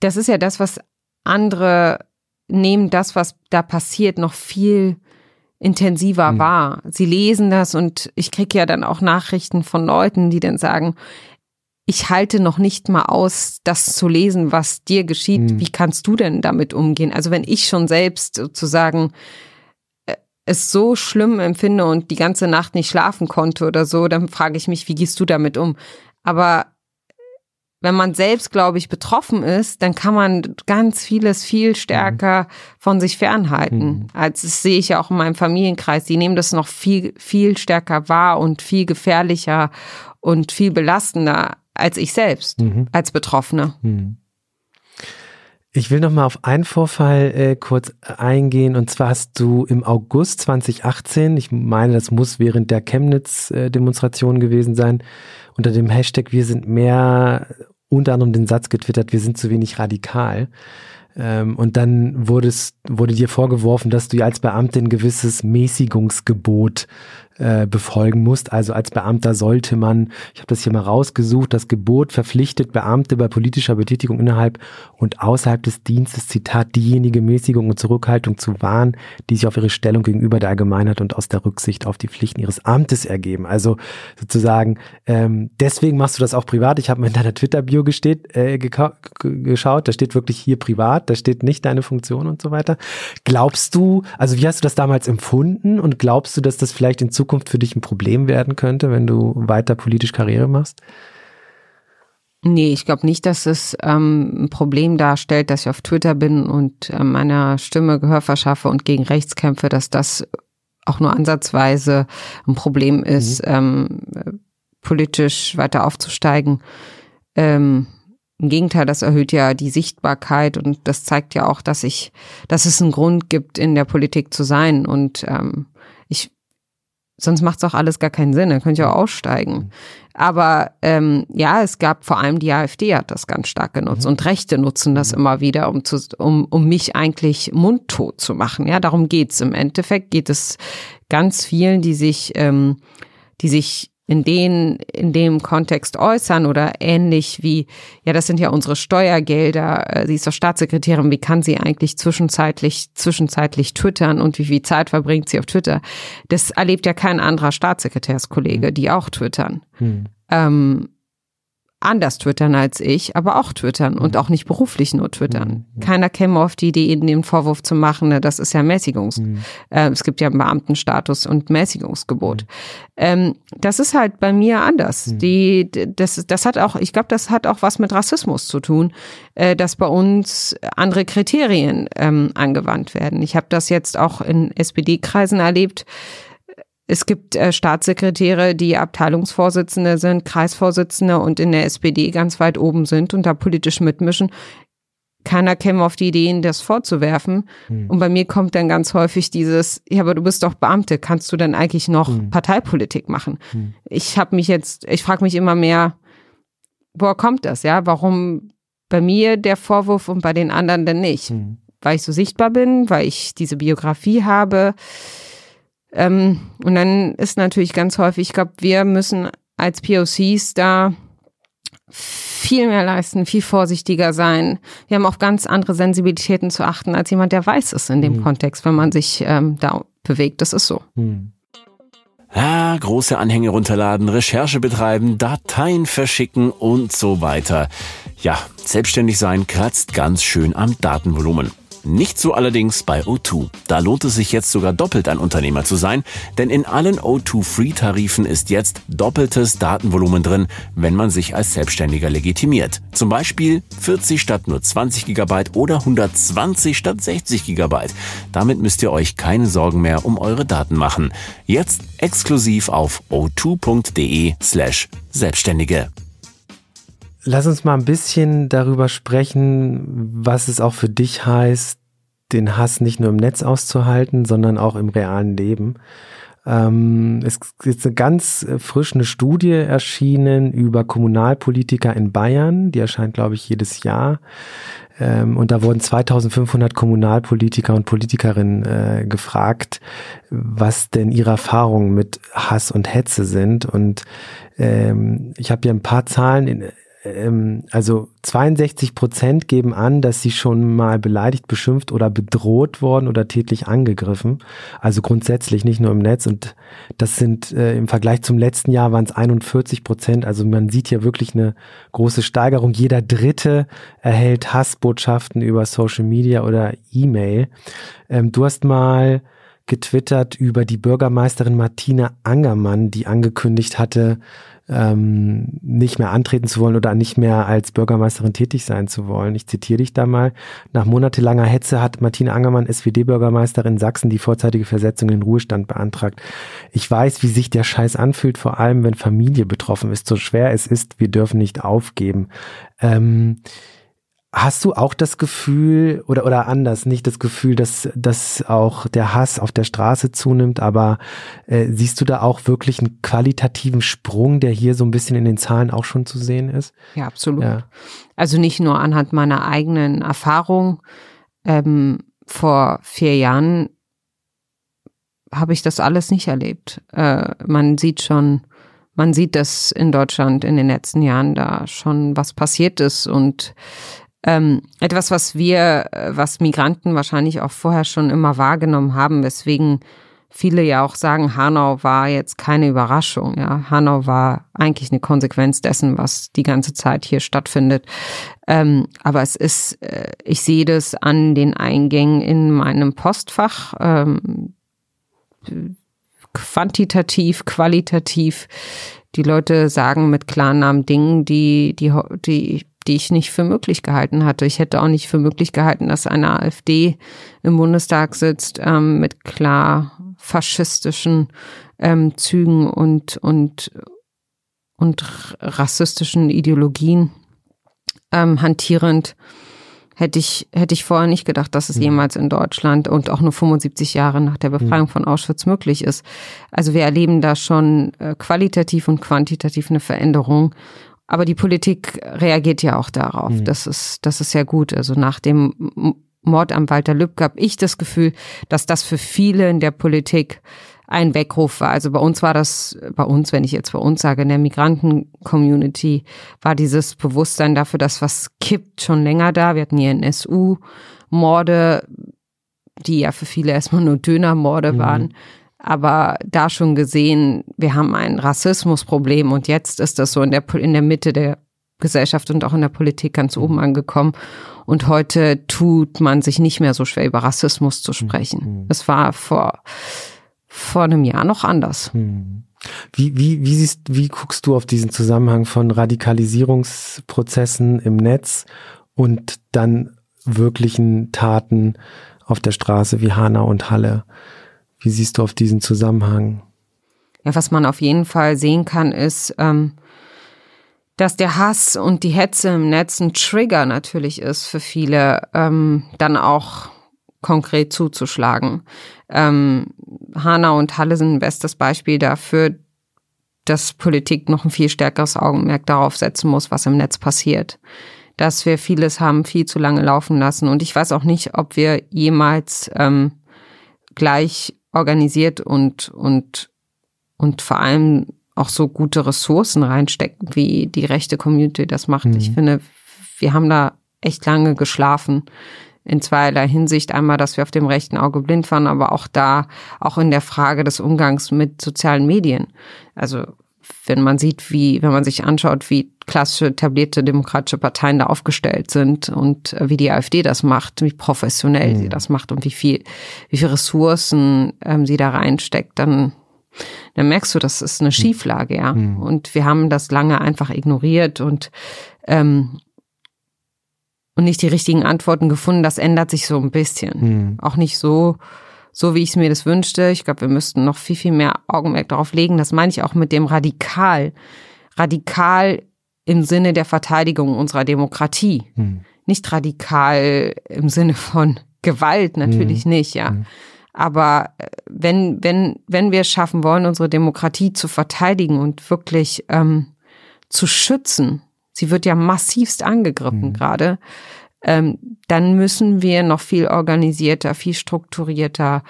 das ist ja das, was andere nehmen, das, was da passiert, noch viel intensiver mhm. wahr. Sie lesen das und ich kriege ja dann auch Nachrichten von Leuten, die dann sagen, ich halte noch nicht mal aus, das zu lesen, was dir geschieht. Mhm. Wie kannst du denn damit umgehen? Also wenn ich schon selbst sozusagen äh, es so schlimm empfinde und die ganze Nacht nicht schlafen konnte oder so, dann frage ich mich, wie gehst du damit um? Aber wenn man selbst, glaube ich, betroffen ist, dann kann man ganz vieles viel stärker mhm. von sich fernhalten. Mhm. Als das sehe ich ja auch in meinem Familienkreis. Die nehmen das noch viel, viel stärker wahr und viel gefährlicher und viel belastender als ich selbst, mhm. als Betroffene. Mhm. Ich will noch mal auf einen Vorfall äh, kurz eingehen. Und zwar hast du im August 2018, ich meine, das muss während der Chemnitz-Demonstration gewesen sein, unter dem Hashtag Wir sind mehr unter anderem den Satz getwittert, wir sind zu wenig radikal. Ähm, und dann wurde, es, wurde dir vorgeworfen, dass du ja als Beamtin ein gewisses Mäßigungsgebot äh, befolgen musst. Also als Beamter sollte man, ich habe das hier mal rausgesucht, das Gebot verpflichtet Beamte bei politischer Betätigung innerhalb und außerhalb des Dienstes, Zitat, diejenige Mäßigung und Zurückhaltung zu wahren, die sich auf ihre Stellung gegenüber der Allgemeinheit und aus der Rücksicht auf die Pflichten ihres Amtes ergeben. Also sozusagen, ähm, deswegen machst du das auch privat. Ich habe in deiner Twitter-Bio äh, geschaut, da steht wirklich hier privat, da steht nicht deine Funktion und so weiter. Glaubst du, also wie hast du das damals empfunden und glaubst du, dass das vielleicht in Zukunft für dich ein Problem werden könnte, wenn du weiter politisch Karriere machst? Nee, ich glaube nicht, dass es ähm, ein Problem darstellt, dass ich auf Twitter bin und äh, meiner Stimme Gehör verschaffe und gegen rechts kämpfe, dass das auch nur ansatzweise ein Problem ist, mhm. ähm, politisch weiter aufzusteigen. Ähm, Im Gegenteil, das erhöht ja die Sichtbarkeit und das zeigt ja auch, dass ich, dass es einen Grund gibt, in der Politik zu sein. Und ähm, ich Sonst macht es auch alles gar keinen Sinn, dann könnt ihr auch aussteigen. Mhm. Aber ähm, ja, es gab vor allem die AfD hat das ganz stark genutzt mhm. und Rechte nutzen das mhm. immer wieder, um, zu, um, um mich eigentlich mundtot zu machen. Ja, darum geht's. Im Endeffekt geht es ganz vielen, die sich, ähm, die sich in den, in dem Kontext äußern oder ähnlich wie, ja, das sind ja unsere Steuergelder, äh, sie ist doch Staatssekretärin, wie kann sie eigentlich zwischenzeitlich, zwischenzeitlich twittern und wie viel Zeit verbringt sie auf Twitter? Das erlebt ja kein anderer Staatssekretärskollege, die auch twittern. Hm. Ähm, anders twittern als ich, aber auch twittern und mhm. auch nicht beruflich nur twittern. Mhm. Keiner käme auf die Idee, ihnen den Vorwurf zu machen, ne, das ist ja Mäßigungs. Mhm. Äh, es gibt ja Beamtenstatus und Mäßigungsgebot. Mhm. Ähm, das ist halt bei mir anders. Mhm. Die, das, das hat auch, ich glaube, das hat auch was mit Rassismus zu tun, äh, dass bei uns andere Kriterien ähm, angewandt werden. Ich habe das jetzt auch in SPD-Kreisen erlebt es gibt äh, Staatssekretäre, die Abteilungsvorsitzende sind, Kreisvorsitzende und in der SPD ganz weit oben sind und da politisch mitmischen. Keiner käme auf die Ideen, das vorzuwerfen. Hm. Und bei mir kommt dann ganz häufig dieses, ja, aber du bist doch Beamte, kannst du denn eigentlich noch hm. Parteipolitik machen? Hm. Ich habe mich jetzt, ich frage mich immer mehr, woher kommt das, ja? Warum bei mir der Vorwurf und bei den anderen denn nicht? Hm. Weil ich so sichtbar bin, weil ich diese Biografie habe ähm, und dann ist natürlich ganz häufig, ich glaube, wir müssen als POCs da viel mehr leisten, viel vorsichtiger sein. Wir haben auf ganz andere Sensibilitäten zu achten als jemand, der weiß ist in dem mhm. Kontext, wenn man sich ähm, da bewegt. Das ist so. Mhm. Ja, große Anhänge runterladen, Recherche betreiben, Dateien verschicken und so weiter. Ja, selbstständig sein kratzt ganz schön am Datenvolumen. Nicht so allerdings bei O2. Da lohnt es sich jetzt sogar doppelt ein Unternehmer zu sein, denn in allen O2 Free-Tarifen ist jetzt doppeltes Datenvolumen drin, wenn man sich als Selbstständiger legitimiert. Zum Beispiel 40 statt nur 20 GB oder 120 statt 60 GB. Damit müsst ihr euch keine Sorgen mehr um eure Daten machen. Jetzt exklusiv auf o2.de slash Selbstständige. Lass uns mal ein bisschen darüber sprechen, was es auch für dich heißt, den Hass nicht nur im Netz auszuhalten, sondern auch im realen Leben. Ähm, es ist eine ganz frisch eine Studie erschienen über Kommunalpolitiker in Bayern. Die erscheint, glaube ich, jedes Jahr. Ähm, und da wurden 2500 Kommunalpolitiker und Politikerinnen äh, gefragt, was denn ihre Erfahrungen mit Hass und Hetze sind. Und ähm, ich habe hier ein paar Zahlen in, ähm, also 62 Prozent geben an, dass sie schon mal beleidigt, beschimpft oder bedroht worden oder tätlich angegriffen. Also grundsätzlich nicht nur im Netz. Und das sind äh, im Vergleich zum letzten Jahr waren es 41 Prozent. Also man sieht hier wirklich eine große Steigerung. Jeder Dritte erhält Hassbotschaften über Social Media oder E-Mail. Ähm, du hast mal getwittert über die Bürgermeisterin Martina Angermann, die angekündigt hatte, ähm, nicht mehr antreten zu wollen oder nicht mehr als Bürgermeisterin tätig sein zu wollen. Ich zitiere dich da mal. Nach monatelanger Hetze hat Martina Angermann, SWD-Bürgermeisterin Sachsen, die vorzeitige Versetzung in den Ruhestand beantragt. Ich weiß, wie sich der Scheiß anfühlt, vor allem wenn Familie betroffen ist. So schwer es ist, wir dürfen nicht aufgeben. Ähm, Hast du auch das Gefühl, oder, oder anders, nicht das Gefühl, dass, dass auch der Hass auf der Straße zunimmt, aber äh, siehst du da auch wirklich einen qualitativen Sprung, der hier so ein bisschen in den Zahlen auch schon zu sehen ist? Ja, absolut. Ja. Also nicht nur anhand meiner eigenen Erfahrung. Ähm, vor vier Jahren habe ich das alles nicht erlebt. Äh, man sieht schon, man sieht, dass in Deutschland in den letzten Jahren da schon was passiert ist und ähm, etwas, was wir, was Migranten wahrscheinlich auch vorher schon immer wahrgenommen haben, weswegen viele ja auch sagen, Hanau war jetzt keine Überraschung. Ja, Hanau war eigentlich eine Konsequenz dessen, was die ganze Zeit hier stattfindet. Ähm, aber es ist, äh, ich sehe das an den Eingängen in meinem Postfach. Ähm, quantitativ, qualitativ. Die Leute sagen mit Klarnamen Dingen, die, die, die die ich nicht für möglich gehalten hatte. Ich hätte auch nicht für möglich gehalten, dass eine AfD im Bundestag sitzt ähm, mit klar faschistischen ähm, Zügen und, und, und rassistischen Ideologien ähm, hantierend. Hätte ich, hätte ich vorher nicht gedacht, dass es mhm. jemals in Deutschland und auch nur 75 Jahre nach der Befreiung mhm. von Auschwitz möglich ist. Also wir erleben da schon äh, qualitativ und quantitativ eine Veränderung. Aber die Politik reagiert ja auch darauf. Mhm. Das ist, das ist ja gut. Also nach dem Mord am Walter Lübcke habe ich das Gefühl, dass das für viele in der Politik ein Weckruf war. Also bei uns war das, bei uns, wenn ich jetzt bei uns sage, in der Migranten-Community war dieses Bewusstsein dafür, dass was kippt, schon länger da. Wir hatten hier NSU-Morde, die ja für viele erstmal nur Dönermorde mhm. waren aber da schon gesehen, wir haben ein Rassismusproblem und jetzt ist das so in der, in der Mitte der Gesellschaft und auch in der Politik ganz oben mhm. angekommen. Und heute tut man sich nicht mehr so schwer, über Rassismus zu sprechen. Es mhm. war vor, vor einem Jahr noch anders. Mhm. Wie, wie, wie siehst, wie guckst du auf diesen Zusammenhang von Radikalisierungsprozessen im Netz und dann wirklichen Taten auf der Straße wie Hanau und Halle? Wie siehst du auf diesen Zusammenhang? Ja, was man auf jeden Fall sehen kann, ist, ähm, dass der Hass und die Hetze im Netz ein Trigger natürlich ist für viele, ähm, dann auch konkret zuzuschlagen. Ähm, Hanau und Halle sind ein bestes Beispiel dafür, dass Politik noch ein viel stärkeres Augenmerk darauf setzen muss, was im Netz passiert. Dass wir vieles haben viel zu lange laufen lassen. Und ich weiß auch nicht, ob wir jemals ähm, gleich organisiert und, und, und vor allem auch so gute Ressourcen reinstecken, wie die rechte Community das macht. Mhm. Ich finde, wir haben da echt lange geschlafen. In zweierlei Hinsicht. Einmal, dass wir auf dem rechten Auge blind waren, aber auch da, auch in der Frage des Umgangs mit sozialen Medien. Also, wenn man sieht, wie, wenn man sich anschaut, wie klassische etablierte demokratische Parteien da aufgestellt sind und äh, wie die AfD das macht, wie professionell mhm. sie das macht und wie viel, wie viel Ressourcen ähm, sie da reinsteckt, dann dann merkst du, das ist eine mhm. Schieflage, ja. Mhm. Und wir haben das lange einfach ignoriert und ähm, und nicht die richtigen Antworten gefunden. Das ändert sich so ein bisschen. Mhm. Auch nicht so, so wie ich es mir das wünschte. Ich glaube, wir müssten noch viel, viel mehr Augenmerk darauf legen. Das meine ich auch mit dem Radikal. Radikal im Sinne der Verteidigung unserer Demokratie. Hm. Nicht radikal im Sinne von Gewalt, natürlich hm. nicht, ja. Hm. Aber äh, wenn, wenn, wenn wir es schaffen wollen, unsere Demokratie zu verteidigen und wirklich ähm, zu schützen, sie wird ja massivst angegriffen hm. gerade, ähm, dann müssen wir noch viel organisierter, viel strukturierter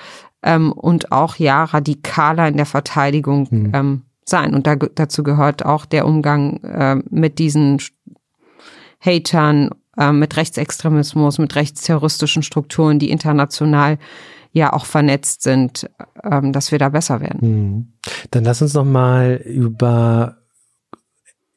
ähm, und auch ja radikaler in der Verteidigung hm. ähm, sein. Und da, dazu gehört auch der Umgang äh, mit diesen Hatern, äh, mit Rechtsextremismus, mit rechtsterroristischen Strukturen, die international ja auch vernetzt sind, ähm, dass wir da besser werden. Hm. Dann lass uns noch mal über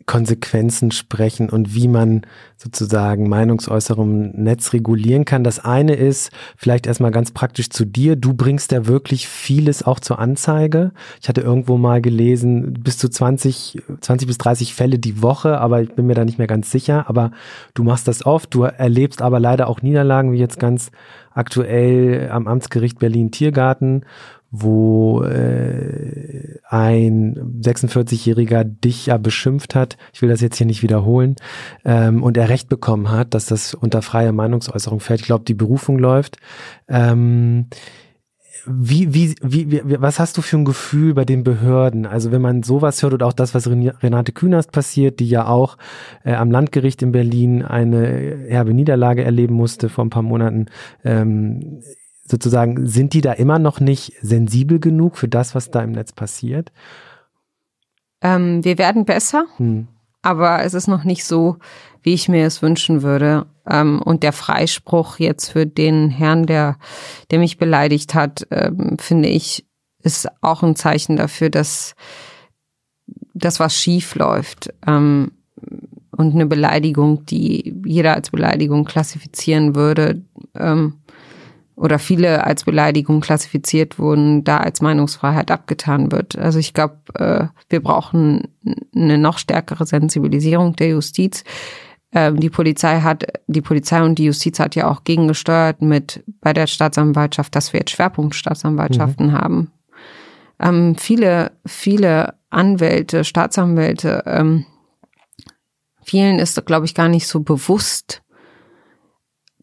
Konsequenzen sprechen und wie man sozusagen Meinungsäußerung im Netz regulieren kann. Das eine ist vielleicht erstmal ganz praktisch zu dir. Du bringst ja wirklich vieles auch zur Anzeige. Ich hatte irgendwo mal gelesen, bis zu 20, 20 bis 30 Fälle die Woche, aber ich bin mir da nicht mehr ganz sicher. Aber du machst das oft. Du erlebst aber leider auch Niederlagen, wie jetzt ganz aktuell am Amtsgericht Berlin Tiergarten wo äh, ein 46-Jähriger dich ja beschimpft hat. Ich will das jetzt hier nicht wiederholen. Ähm, und er Recht bekommen hat, dass das unter freie Meinungsäußerung fällt. Ich glaube, die Berufung läuft. Ähm, wie, wie, wie, wie, was hast du für ein Gefühl bei den Behörden? Also wenn man sowas hört und auch das, was Renate Künast passiert, die ja auch äh, am Landgericht in Berlin eine herbe Niederlage erleben musste vor ein paar Monaten, ähm, sozusagen, sind die da immer noch nicht sensibel genug für das, was da im Netz passiert? Ähm, wir werden besser, hm. aber es ist noch nicht so, wie ich mir es wünschen würde. Ähm, und der Freispruch jetzt für den Herrn, der, der mich beleidigt hat, ähm, finde ich, ist auch ein Zeichen dafür, dass das was schief läuft. Ähm, und eine Beleidigung, die jeder als Beleidigung klassifizieren würde, ähm, oder viele als Beleidigung klassifiziert wurden, da als Meinungsfreiheit abgetan wird. Also ich glaube, äh, wir brauchen eine noch stärkere Sensibilisierung der Justiz. Ähm, die Polizei hat, die Polizei und die Justiz hat ja auch gegengesteuert mit bei der Staatsanwaltschaft, dass wir jetzt Schwerpunktstaatsanwaltschaften mhm. haben. Ähm, viele, viele Anwälte, Staatsanwälte, ähm, vielen ist, glaube ich, gar nicht so bewusst,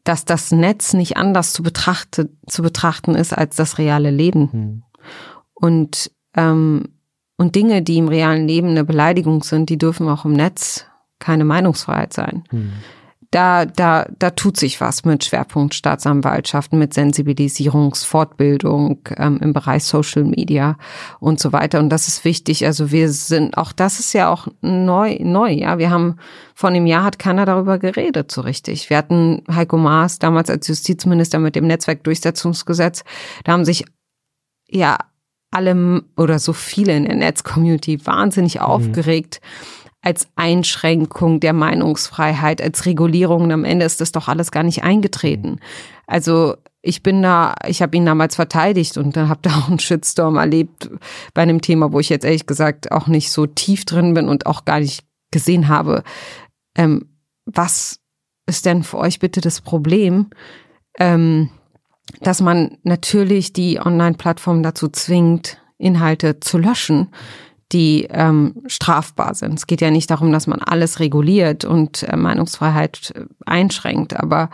dass das Netz nicht anders zu, betrachte, zu betrachten ist als das reale Leben. Mhm. Und, ähm, und Dinge, die im realen Leben eine Beleidigung sind, die dürfen auch im Netz keine Meinungsfreiheit sein. Mhm da, da, da tut sich was mit Schwerpunkt Staatsanwaltschaften, mit Sensibilisierungsfortbildung ähm, im Bereich Social Media und so weiter. Und das ist wichtig. Also wir sind, auch das ist ja auch neu, neu, ja. Wir haben, vor einem Jahr hat keiner darüber geredet so richtig. Wir hatten Heiko Maas damals als Justizminister mit dem Netzwerkdurchsetzungsgesetz. Da haben sich, ja, alle oder so viele in der Netzcommunity wahnsinnig mhm. aufgeregt als Einschränkung der Meinungsfreiheit, als Regulierung. Und am Ende ist das doch alles gar nicht eingetreten. Also ich bin da, ich habe ihn damals verteidigt und dann habe da auch einen Shitstorm erlebt bei einem Thema, wo ich jetzt ehrlich gesagt auch nicht so tief drin bin und auch gar nicht gesehen habe, ähm, was ist denn für euch bitte das Problem, ähm, dass man natürlich die Online-Plattform dazu zwingt, Inhalte zu löschen, die ähm, strafbar sind. Es geht ja nicht darum, dass man alles reguliert und äh, Meinungsfreiheit äh, einschränkt, aber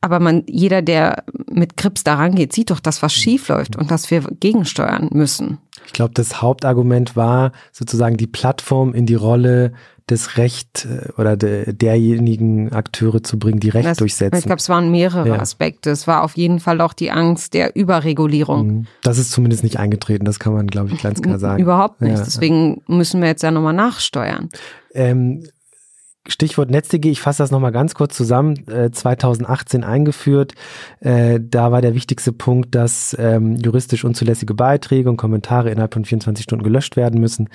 aber man, jeder, der mit Krips daran geht, sieht doch, dass was schief läuft und dass wir gegensteuern müssen. Ich glaube, das Hauptargument war sozusagen die Plattform in die Rolle des Recht äh, oder de, derjenigen Akteure zu bringen, die Recht das, durchsetzen. Ich glaube, es waren mehrere ja. Aspekte. Es war auf jeden Fall auch die Angst der Überregulierung. Mhm. Das ist zumindest nicht eingetreten, das kann man, glaube ich, ganz klar sagen. Überhaupt nicht. Ja. Deswegen müssen wir jetzt ja nochmal nachsteuern. Ähm, Stichwort NetzDG, ich fasse das nochmal ganz kurz zusammen, äh, 2018 eingeführt. Äh, da war der wichtigste Punkt, dass ähm, juristisch unzulässige Beiträge und Kommentare innerhalb von 24 Stunden gelöscht werden müssen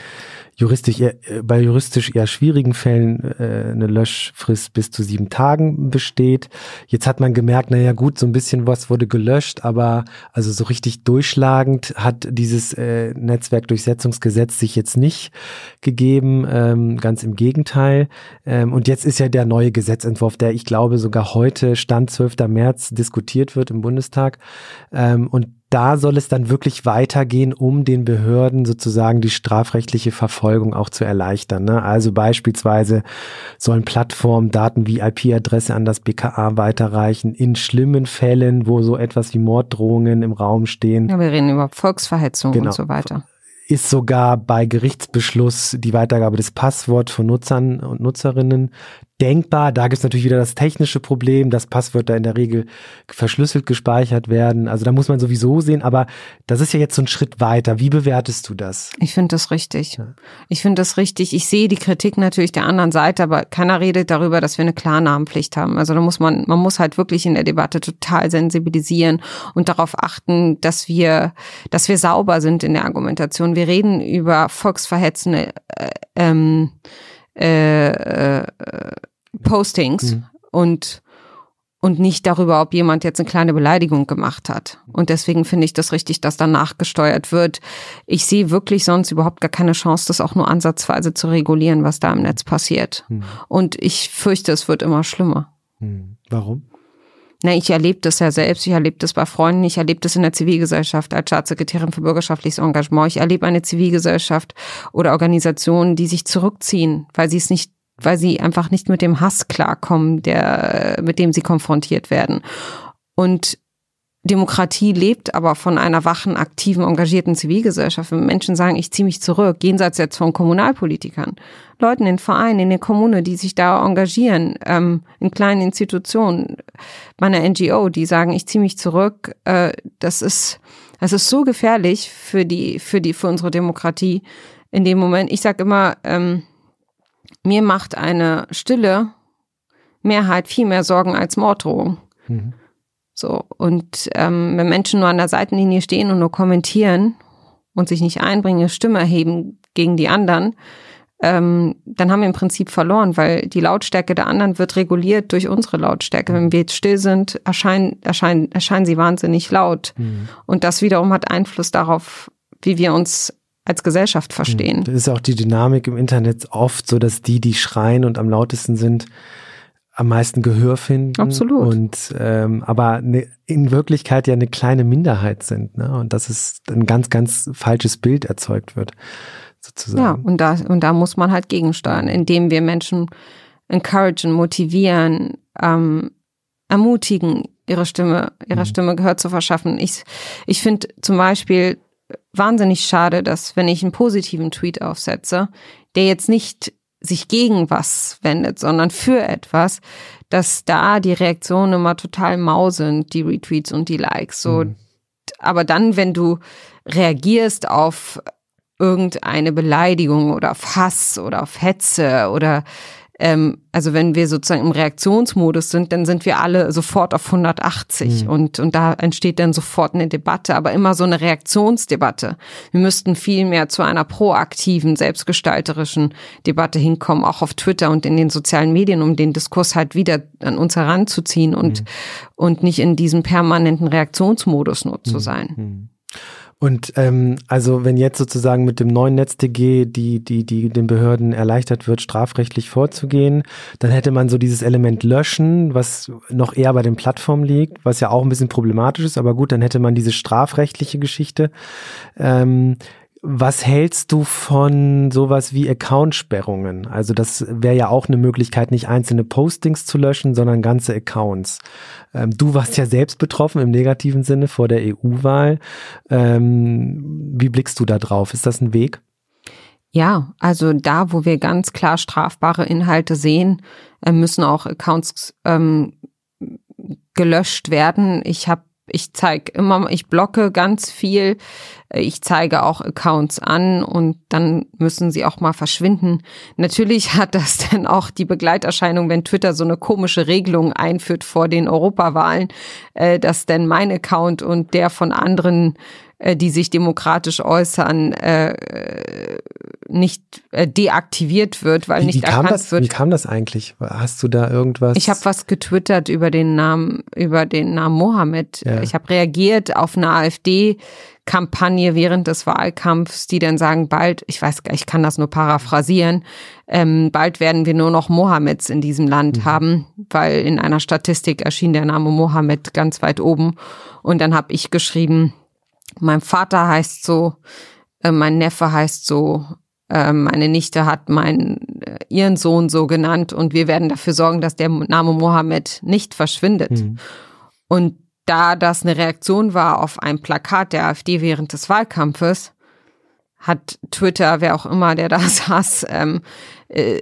juristisch eher, äh, bei juristisch eher schwierigen Fällen äh, eine Löschfrist bis zu sieben Tagen besteht. Jetzt hat man gemerkt, naja gut, so ein bisschen was wurde gelöscht, aber also so richtig durchschlagend hat dieses äh, Netzwerkdurchsetzungsgesetz sich jetzt nicht gegeben, ähm, ganz im Gegenteil. Ähm, und jetzt ist ja der neue Gesetzentwurf, der ich glaube sogar heute, Stand 12. März, diskutiert wird im Bundestag. Ähm, und da soll es dann wirklich weitergehen, um den Behörden sozusagen die strafrechtliche Verfolgung auch zu erleichtern. Ne? Also beispielsweise sollen Plattformen Daten wie IP-Adresse an das BKA weiterreichen in schlimmen Fällen, wo so etwas wie Morddrohungen im Raum stehen. Ja, wir reden über Volksverhetzung genau. und so weiter ist sogar bei Gerichtsbeschluss die Weitergabe des Passworts von Nutzern und Nutzerinnen denkbar. Da gibt es natürlich wieder das technische Problem, dass Passwörter in der Regel verschlüsselt gespeichert werden. Also da muss man sowieso sehen, aber das ist ja jetzt so ein Schritt weiter. Wie bewertest du das? Ich finde das richtig. Ja. Ich finde das richtig. Ich sehe die Kritik natürlich der anderen Seite, aber keiner redet darüber, dass wir eine Klarnamenpflicht haben. Also da muss man, man muss halt wirklich in der Debatte total sensibilisieren und darauf achten, dass wir, dass wir sauber sind in der Argumentation. Wir reden über volksverhetzende äh, ähm, äh, äh, Postings mhm. und und nicht darüber, ob jemand jetzt eine kleine Beleidigung gemacht hat. Und deswegen finde ich das richtig, dass da nachgesteuert wird. Ich sehe wirklich sonst überhaupt gar keine Chance, das auch nur ansatzweise zu regulieren, was da im Netz passiert. Mhm. Und ich fürchte, es wird immer schlimmer. Mhm. Warum? na, ich erlebe das ja selbst, ich erlebe das bei Freunden, ich erlebe das in der Zivilgesellschaft als Staatssekretärin für bürgerschaftliches Engagement. Ich erlebe eine Zivilgesellschaft oder Organisationen, die sich zurückziehen, weil sie es nicht weil sie einfach nicht mit dem Hass klarkommen, der, mit dem sie konfrontiert werden. Und Demokratie lebt aber von einer wachen, aktiven, engagierten Zivilgesellschaft. Wenn Menschen sagen, ich ziehe mich zurück, jenseits jetzt von Kommunalpolitikern, Leuten in Vereinen, in der Kommune, die sich da engagieren, ähm, in kleinen Institutionen, bei einer NGO, die sagen, ich ziehe mich zurück, äh, das ist, das ist so gefährlich für die, für die, für unsere Demokratie. In dem Moment, ich sage immer, ähm, mir macht eine stille Mehrheit viel mehr Sorgen als Morddrohung. Mhm. So, und ähm, wenn Menschen nur an der Seitenlinie stehen und nur kommentieren und sich nicht einbringen, Stimme erheben gegen die anderen, ähm, dann haben wir im Prinzip verloren, weil die Lautstärke der anderen wird reguliert durch unsere Lautstärke. Wenn wir jetzt still sind, erscheinen, erscheinen, erscheinen sie wahnsinnig laut. Mhm. Und das wiederum hat Einfluss darauf, wie wir uns als Gesellschaft verstehen. Das ist auch die Dynamik im Internet oft so, dass die, die schreien und am lautesten sind, am meisten Gehör finden. Absolut. Und ähm, aber ne, in Wirklichkeit ja eine kleine Minderheit sind, ne? Und dass es ein ganz, ganz falsches Bild erzeugt wird, sozusagen. Ja, und da, und da muss man halt gegensteuern, indem wir Menschen encouragen, motivieren, ähm, ermutigen, ihre Stimme, ihrer mhm. Stimme Gehör zu verschaffen. Ich, ich finde zum Beispiel wahnsinnig schade, dass wenn ich einen positiven Tweet aufsetze, der jetzt nicht sich gegen was wendet, sondern für etwas, dass da die Reaktionen immer total mau sind, die Retweets und die Likes. So, mhm. aber dann, wenn du reagierst auf irgendeine Beleidigung oder auf Hass oder auf Hetze oder ähm, also wenn wir sozusagen im Reaktionsmodus sind, dann sind wir alle sofort auf 180 mhm. und, und da entsteht dann sofort eine Debatte, aber immer so eine Reaktionsdebatte. Wir müssten viel mehr zu einer proaktiven, selbstgestalterischen Debatte hinkommen, auch auf Twitter und in den sozialen Medien, um den Diskurs halt wieder an uns heranzuziehen und, mhm. und nicht in diesem permanenten Reaktionsmodus nur zu mhm. sein. Mhm. Und ähm, also wenn jetzt sozusagen mit dem neuen NetzDG die, die, die den Behörden erleichtert wird, strafrechtlich vorzugehen, dann hätte man so dieses Element löschen, was noch eher bei den Plattformen liegt, was ja auch ein bisschen problematisch ist, aber gut, dann hätte man diese strafrechtliche Geschichte. Ähm, was hältst du von sowas wie Accountsperrungen? Also das wäre ja auch eine Möglichkeit, nicht einzelne Postings zu löschen, sondern ganze Accounts. Ähm, du warst ja selbst betroffen im negativen Sinne vor der EU-Wahl. Ähm, wie blickst du da drauf? Ist das ein Weg? Ja, also da, wo wir ganz klar strafbare Inhalte sehen, äh, müssen auch Accounts ähm, gelöscht werden. Ich habe ich zeige immer, ich blocke ganz viel. Ich zeige auch Accounts an und dann müssen sie auch mal verschwinden. Natürlich hat das dann auch die Begleiterscheinung, wenn Twitter so eine komische Regelung einführt vor den Europawahlen, äh, dass denn mein Account und der von anderen äh, die sich demokratisch äußern, äh, nicht äh, deaktiviert wird, weil wie, nicht wie erkannt das, wird. Wie kam das eigentlich? Hast du da irgendwas? Ich habe was getwittert über den Namen, über den Namen Mohammed. Ja. Ich habe reagiert auf eine AfD. Kampagne während des Wahlkampfs, die dann sagen, bald, ich weiß, ich kann das nur paraphrasieren, ähm, bald werden wir nur noch Mohammeds in diesem Land mhm. haben, weil in einer Statistik erschien der Name Mohammed ganz weit oben. Und dann habe ich geschrieben, mein Vater heißt so, äh, mein Neffe heißt so, äh, meine Nichte hat meinen äh, ihren Sohn so genannt und wir werden dafür sorgen, dass der Name Mohammed nicht verschwindet. Mhm. Und da das eine Reaktion war auf ein Plakat der AfD während des Wahlkampfes, hat Twitter, wer auch immer, der da saß, ähm, äh,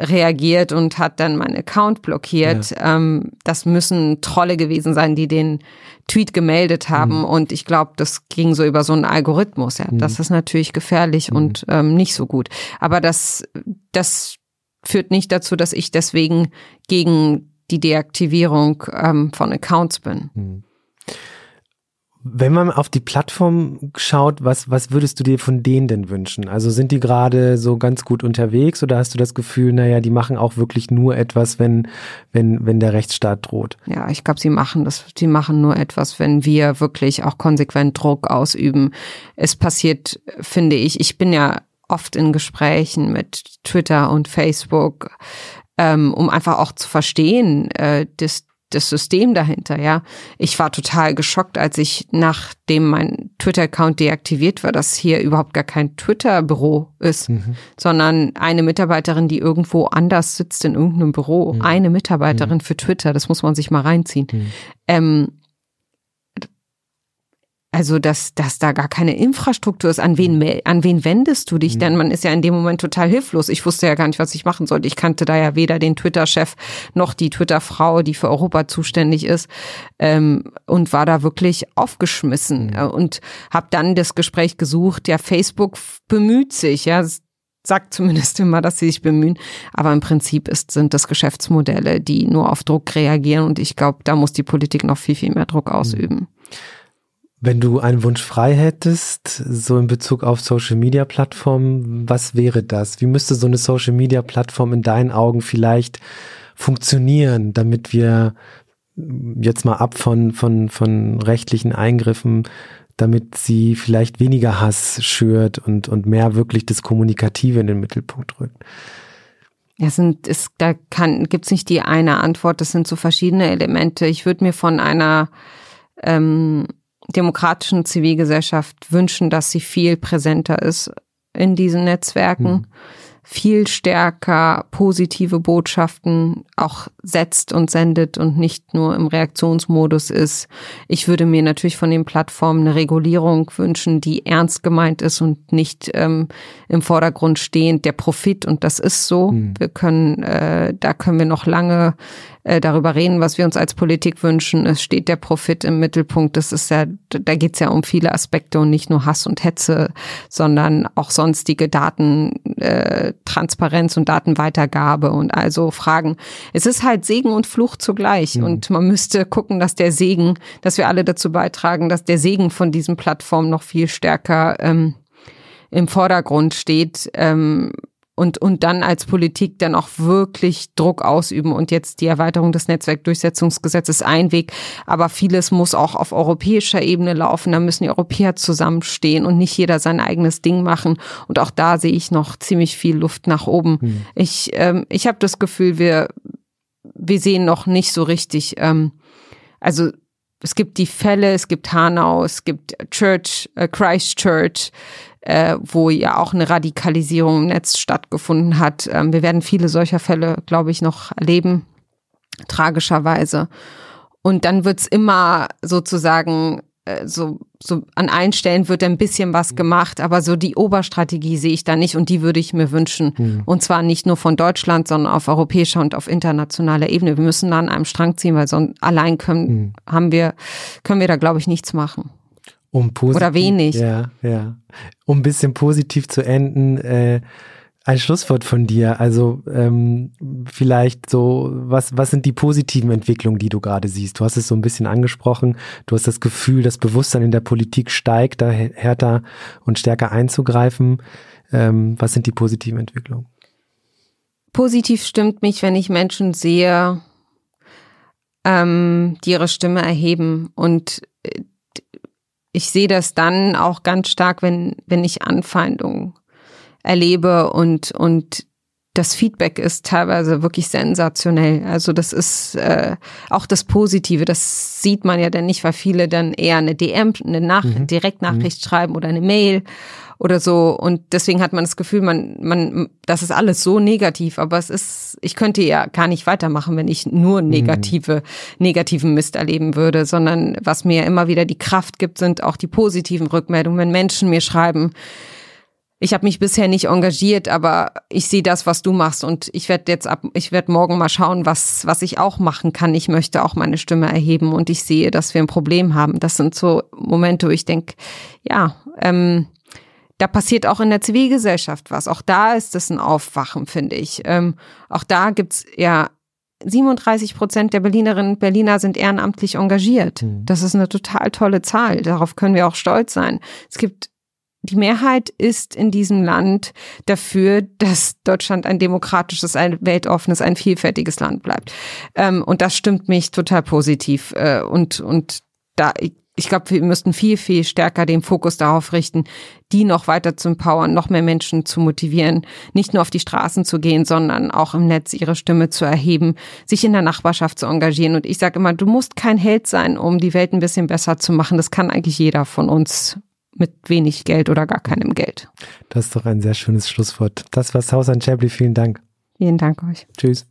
reagiert und hat dann meinen Account blockiert. Ja. Ähm, das müssen Trolle gewesen sein, die den Tweet gemeldet haben. Mhm. Und ich glaube, das ging so über so einen Algorithmus. Ja. Mhm. Das ist natürlich gefährlich mhm. und ähm, nicht so gut. Aber das, das führt nicht dazu, dass ich deswegen gegen die Deaktivierung ähm, von Accounts bin. Wenn man auf die Plattform schaut, was, was würdest du dir von denen denn wünschen? Also sind die gerade so ganz gut unterwegs oder hast du das Gefühl, naja, die machen auch wirklich nur etwas, wenn, wenn, wenn der Rechtsstaat droht? Ja, ich glaube, sie machen das, sie machen nur etwas, wenn wir wirklich auch konsequent Druck ausüben. Es passiert, finde ich, ich bin ja oft in Gesprächen mit Twitter und Facebook, ähm, um einfach auch zu verstehen, äh, dass das System dahinter, ja. Ich war total geschockt, als ich nachdem mein Twitter-Account deaktiviert war, dass hier überhaupt gar kein Twitter-Büro ist, mhm. sondern eine Mitarbeiterin, die irgendwo anders sitzt in irgendeinem Büro. Mhm. Eine Mitarbeiterin mhm. für Twitter, das muss man sich mal reinziehen. Mhm. Ähm, also, dass, dass da gar keine Infrastruktur ist. An wen, mhm. an wen wendest du dich? Mhm. Denn man ist ja in dem Moment total hilflos. Ich wusste ja gar nicht, was ich machen sollte. Ich kannte da ja weder den Twitter-Chef noch die Twitter-Frau, die für Europa zuständig ist. Ähm, und war da wirklich aufgeschmissen. Mhm. Und habe dann das Gespräch gesucht. Ja, Facebook bemüht sich, ja, sagt zumindest immer, dass sie sich bemühen. Aber im Prinzip ist, sind das Geschäftsmodelle, die nur auf Druck reagieren. Und ich glaube, da muss die Politik noch viel, viel mehr Druck ausüben. Wenn du einen Wunsch frei hättest, so in Bezug auf Social Media Plattformen, was wäre das? Wie müsste so eine Social Media Plattform in deinen Augen vielleicht funktionieren, damit wir jetzt mal ab von, von, von rechtlichen Eingriffen, damit sie vielleicht weniger Hass schürt und, und mehr wirklich das Kommunikative in den Mittelpunkt rückt? Es sind, es, da kann, gibt's nicht die eine Antwort, das sind so verschiedene Elemente. Ich würde mir von einer ähm, demokratischen Zivilgesellschaft wünschen, dass sie viel präsenter ist in diesen Netzwerken. Mhm viel stärker positive Botschaften auch setzt und sendet und nicht nur im Reaktionsmodus ist. Ich würde mir natürlich von den Plattformen eine Regulierung wünschen, die ernst gemeint ist und nicht ähm, im Vordergrund stehend der Profit. Und das ist so. Mhm. Wir können, äh, da können wir noch lange äh, darüber reden, was wir uns als Politik wünschen. Es steht der Profit im Mittelpunkt. Das ist ja, da geht es ja um viele Aspekte und nicht nur Hass und Hetze, sondern auch sonstige Datentransparenz äh, und Datenweitergabe und also Fragen. Es ist halt Segen und Fluch zugleich. Mhm. Und man müsste gucken, dass der Segen, dass wir alle dazu beitragen, dass der Segen von diesen Plattformen noch viel stärker ähm, im Vordergrund steht. Ähm, und, und dann als Politik dann auch wirklich Druck ausüben. Und jetzt die Erweiterung des Netzwerkdurchsetzungsgesetzes ein Weg. Aber vieles muss auch auf europäischer Ebene laufen. Da müssen die Europäer zusammenstehen und nicht jeder sein eigenes Ding machen. Und auch da sehe ich noch ziemlich viel Luft nach oben. Hm. Ich, ähm, ich habe das Gefühl, wir, wir sehen noch nicht so richtig, ähm, also es gibt die Fälle, es gibt Hanau, es gibt Church, äh, Christchurch, äh, wo ja auch eine Radikalisierung im Netz stattgefunden hat. Ähm, wir werden viele solcher Fälle, glaube ich, noch erleben, tragischerweise. Und dann wird's immer sozusagen äh, so, so an allen Stellen wird ein bisschen was gemacht, aber so die Oberstrategie sehe ich da nicht und die würde ich mir wünschen. Mhm. Und zwar nicht nur von Deutschland, sondern auf europäischer und auf internationaler Ebene. Wir müssen da an einem Strang ziehen, weil sonst allein können, mhm. haben wir, können wir da, glaube ich, nichts machen. Um positiv, Oder wenig. Ja, ja. Um ein bisschen positiv zu enden, äh, ein Schlusswort von dir. Also ähm, vielleicht so, was, was sind die positiven Entwicklungen, die du gerade siehst? Du hast es so ein bisschen angesprochen. Du hast das Gefühl, das Bewusstsein in der Politik steigt, da härter und stärker einzugreifen. Ähm, was sind die positiven Entwicklungen? Positiv stimmt mich, wenn ich Menschen sehe, ähm, die ihre Stimme erheben und äh, ich sehe das dann auch ganz stark, wenn, wenn ich Anfeindungen erlebe und, und das Feedback ist teilweise wirklich sensationell. Also das ist äh, auch das Positive. Das sieht man ja dann nicht, weil viele dann eher eine DM, eine Nach mhm. Direktnachricht mhm. schreiben oder eine Mail oder so. Und deswegen hat man das Gefühl, man, man, das ist alles so negativ. Aber es ist, ich könnte ja gar nicht weitermachen, wenn ich nur mhm. negative, mhm. negativen Mist erleben würde, sondern was mir immer wieder die Kraft gibt, sind auch die positiven Rückmeldungen, wenn Menschen mir schreiben, ich habe mich bisher nicht engagiert, aber ich sehe das, was du machst und ich werde jetzt ab, ich werde morgen mal schauen, was was ich auch machen kann. Ich möchte auch meine Stimme erheben und ich sehe, dass wir ein Problem haben. Das sind so Momente, wo ich denke, ja, ähm, da passiert auch in der Zivilgesellschaft was. Auch da ist es ein Aufwachen, finde ich. Ähm, auch da gibt's ja 37 Prozent der Berlinerinnen und Berliner sind ehrenamtlich engagiert. Mhm. Das ist eine total tolle Zahl. Darauf können wir auch stolz sein. Es gibt die Mehrheit ist in diesem Land dafür, dass Deutschland ein demokratisches, ein weltoffenes, ein vielfältiges Land bleibt. Ähm, und das stimmt mich total positiv. Äh, und, und da, ich glaube, wir müssten viel, viel stärker den Fokus darauf richten, die noch weiter zu empowern, noch mehr Menschen zu motivieren, nicht nur auf die Straßen zu gehen, sondern auch im Netz ihre Stimme zu erheben, sich in der Nachbarschaft zu engagieren. Und ich sage immer, du musst kein Held sein, um die Welt ein bisschen besser zu machen. Das kann eigentlich jeder von uns mit wenig Geld oder gar keinem Geld. Das ist doch ein sehr schönes Schlusswort. Das war Sausan Chabley. Vielen Dank. Vielen Dank euch. Tschüss.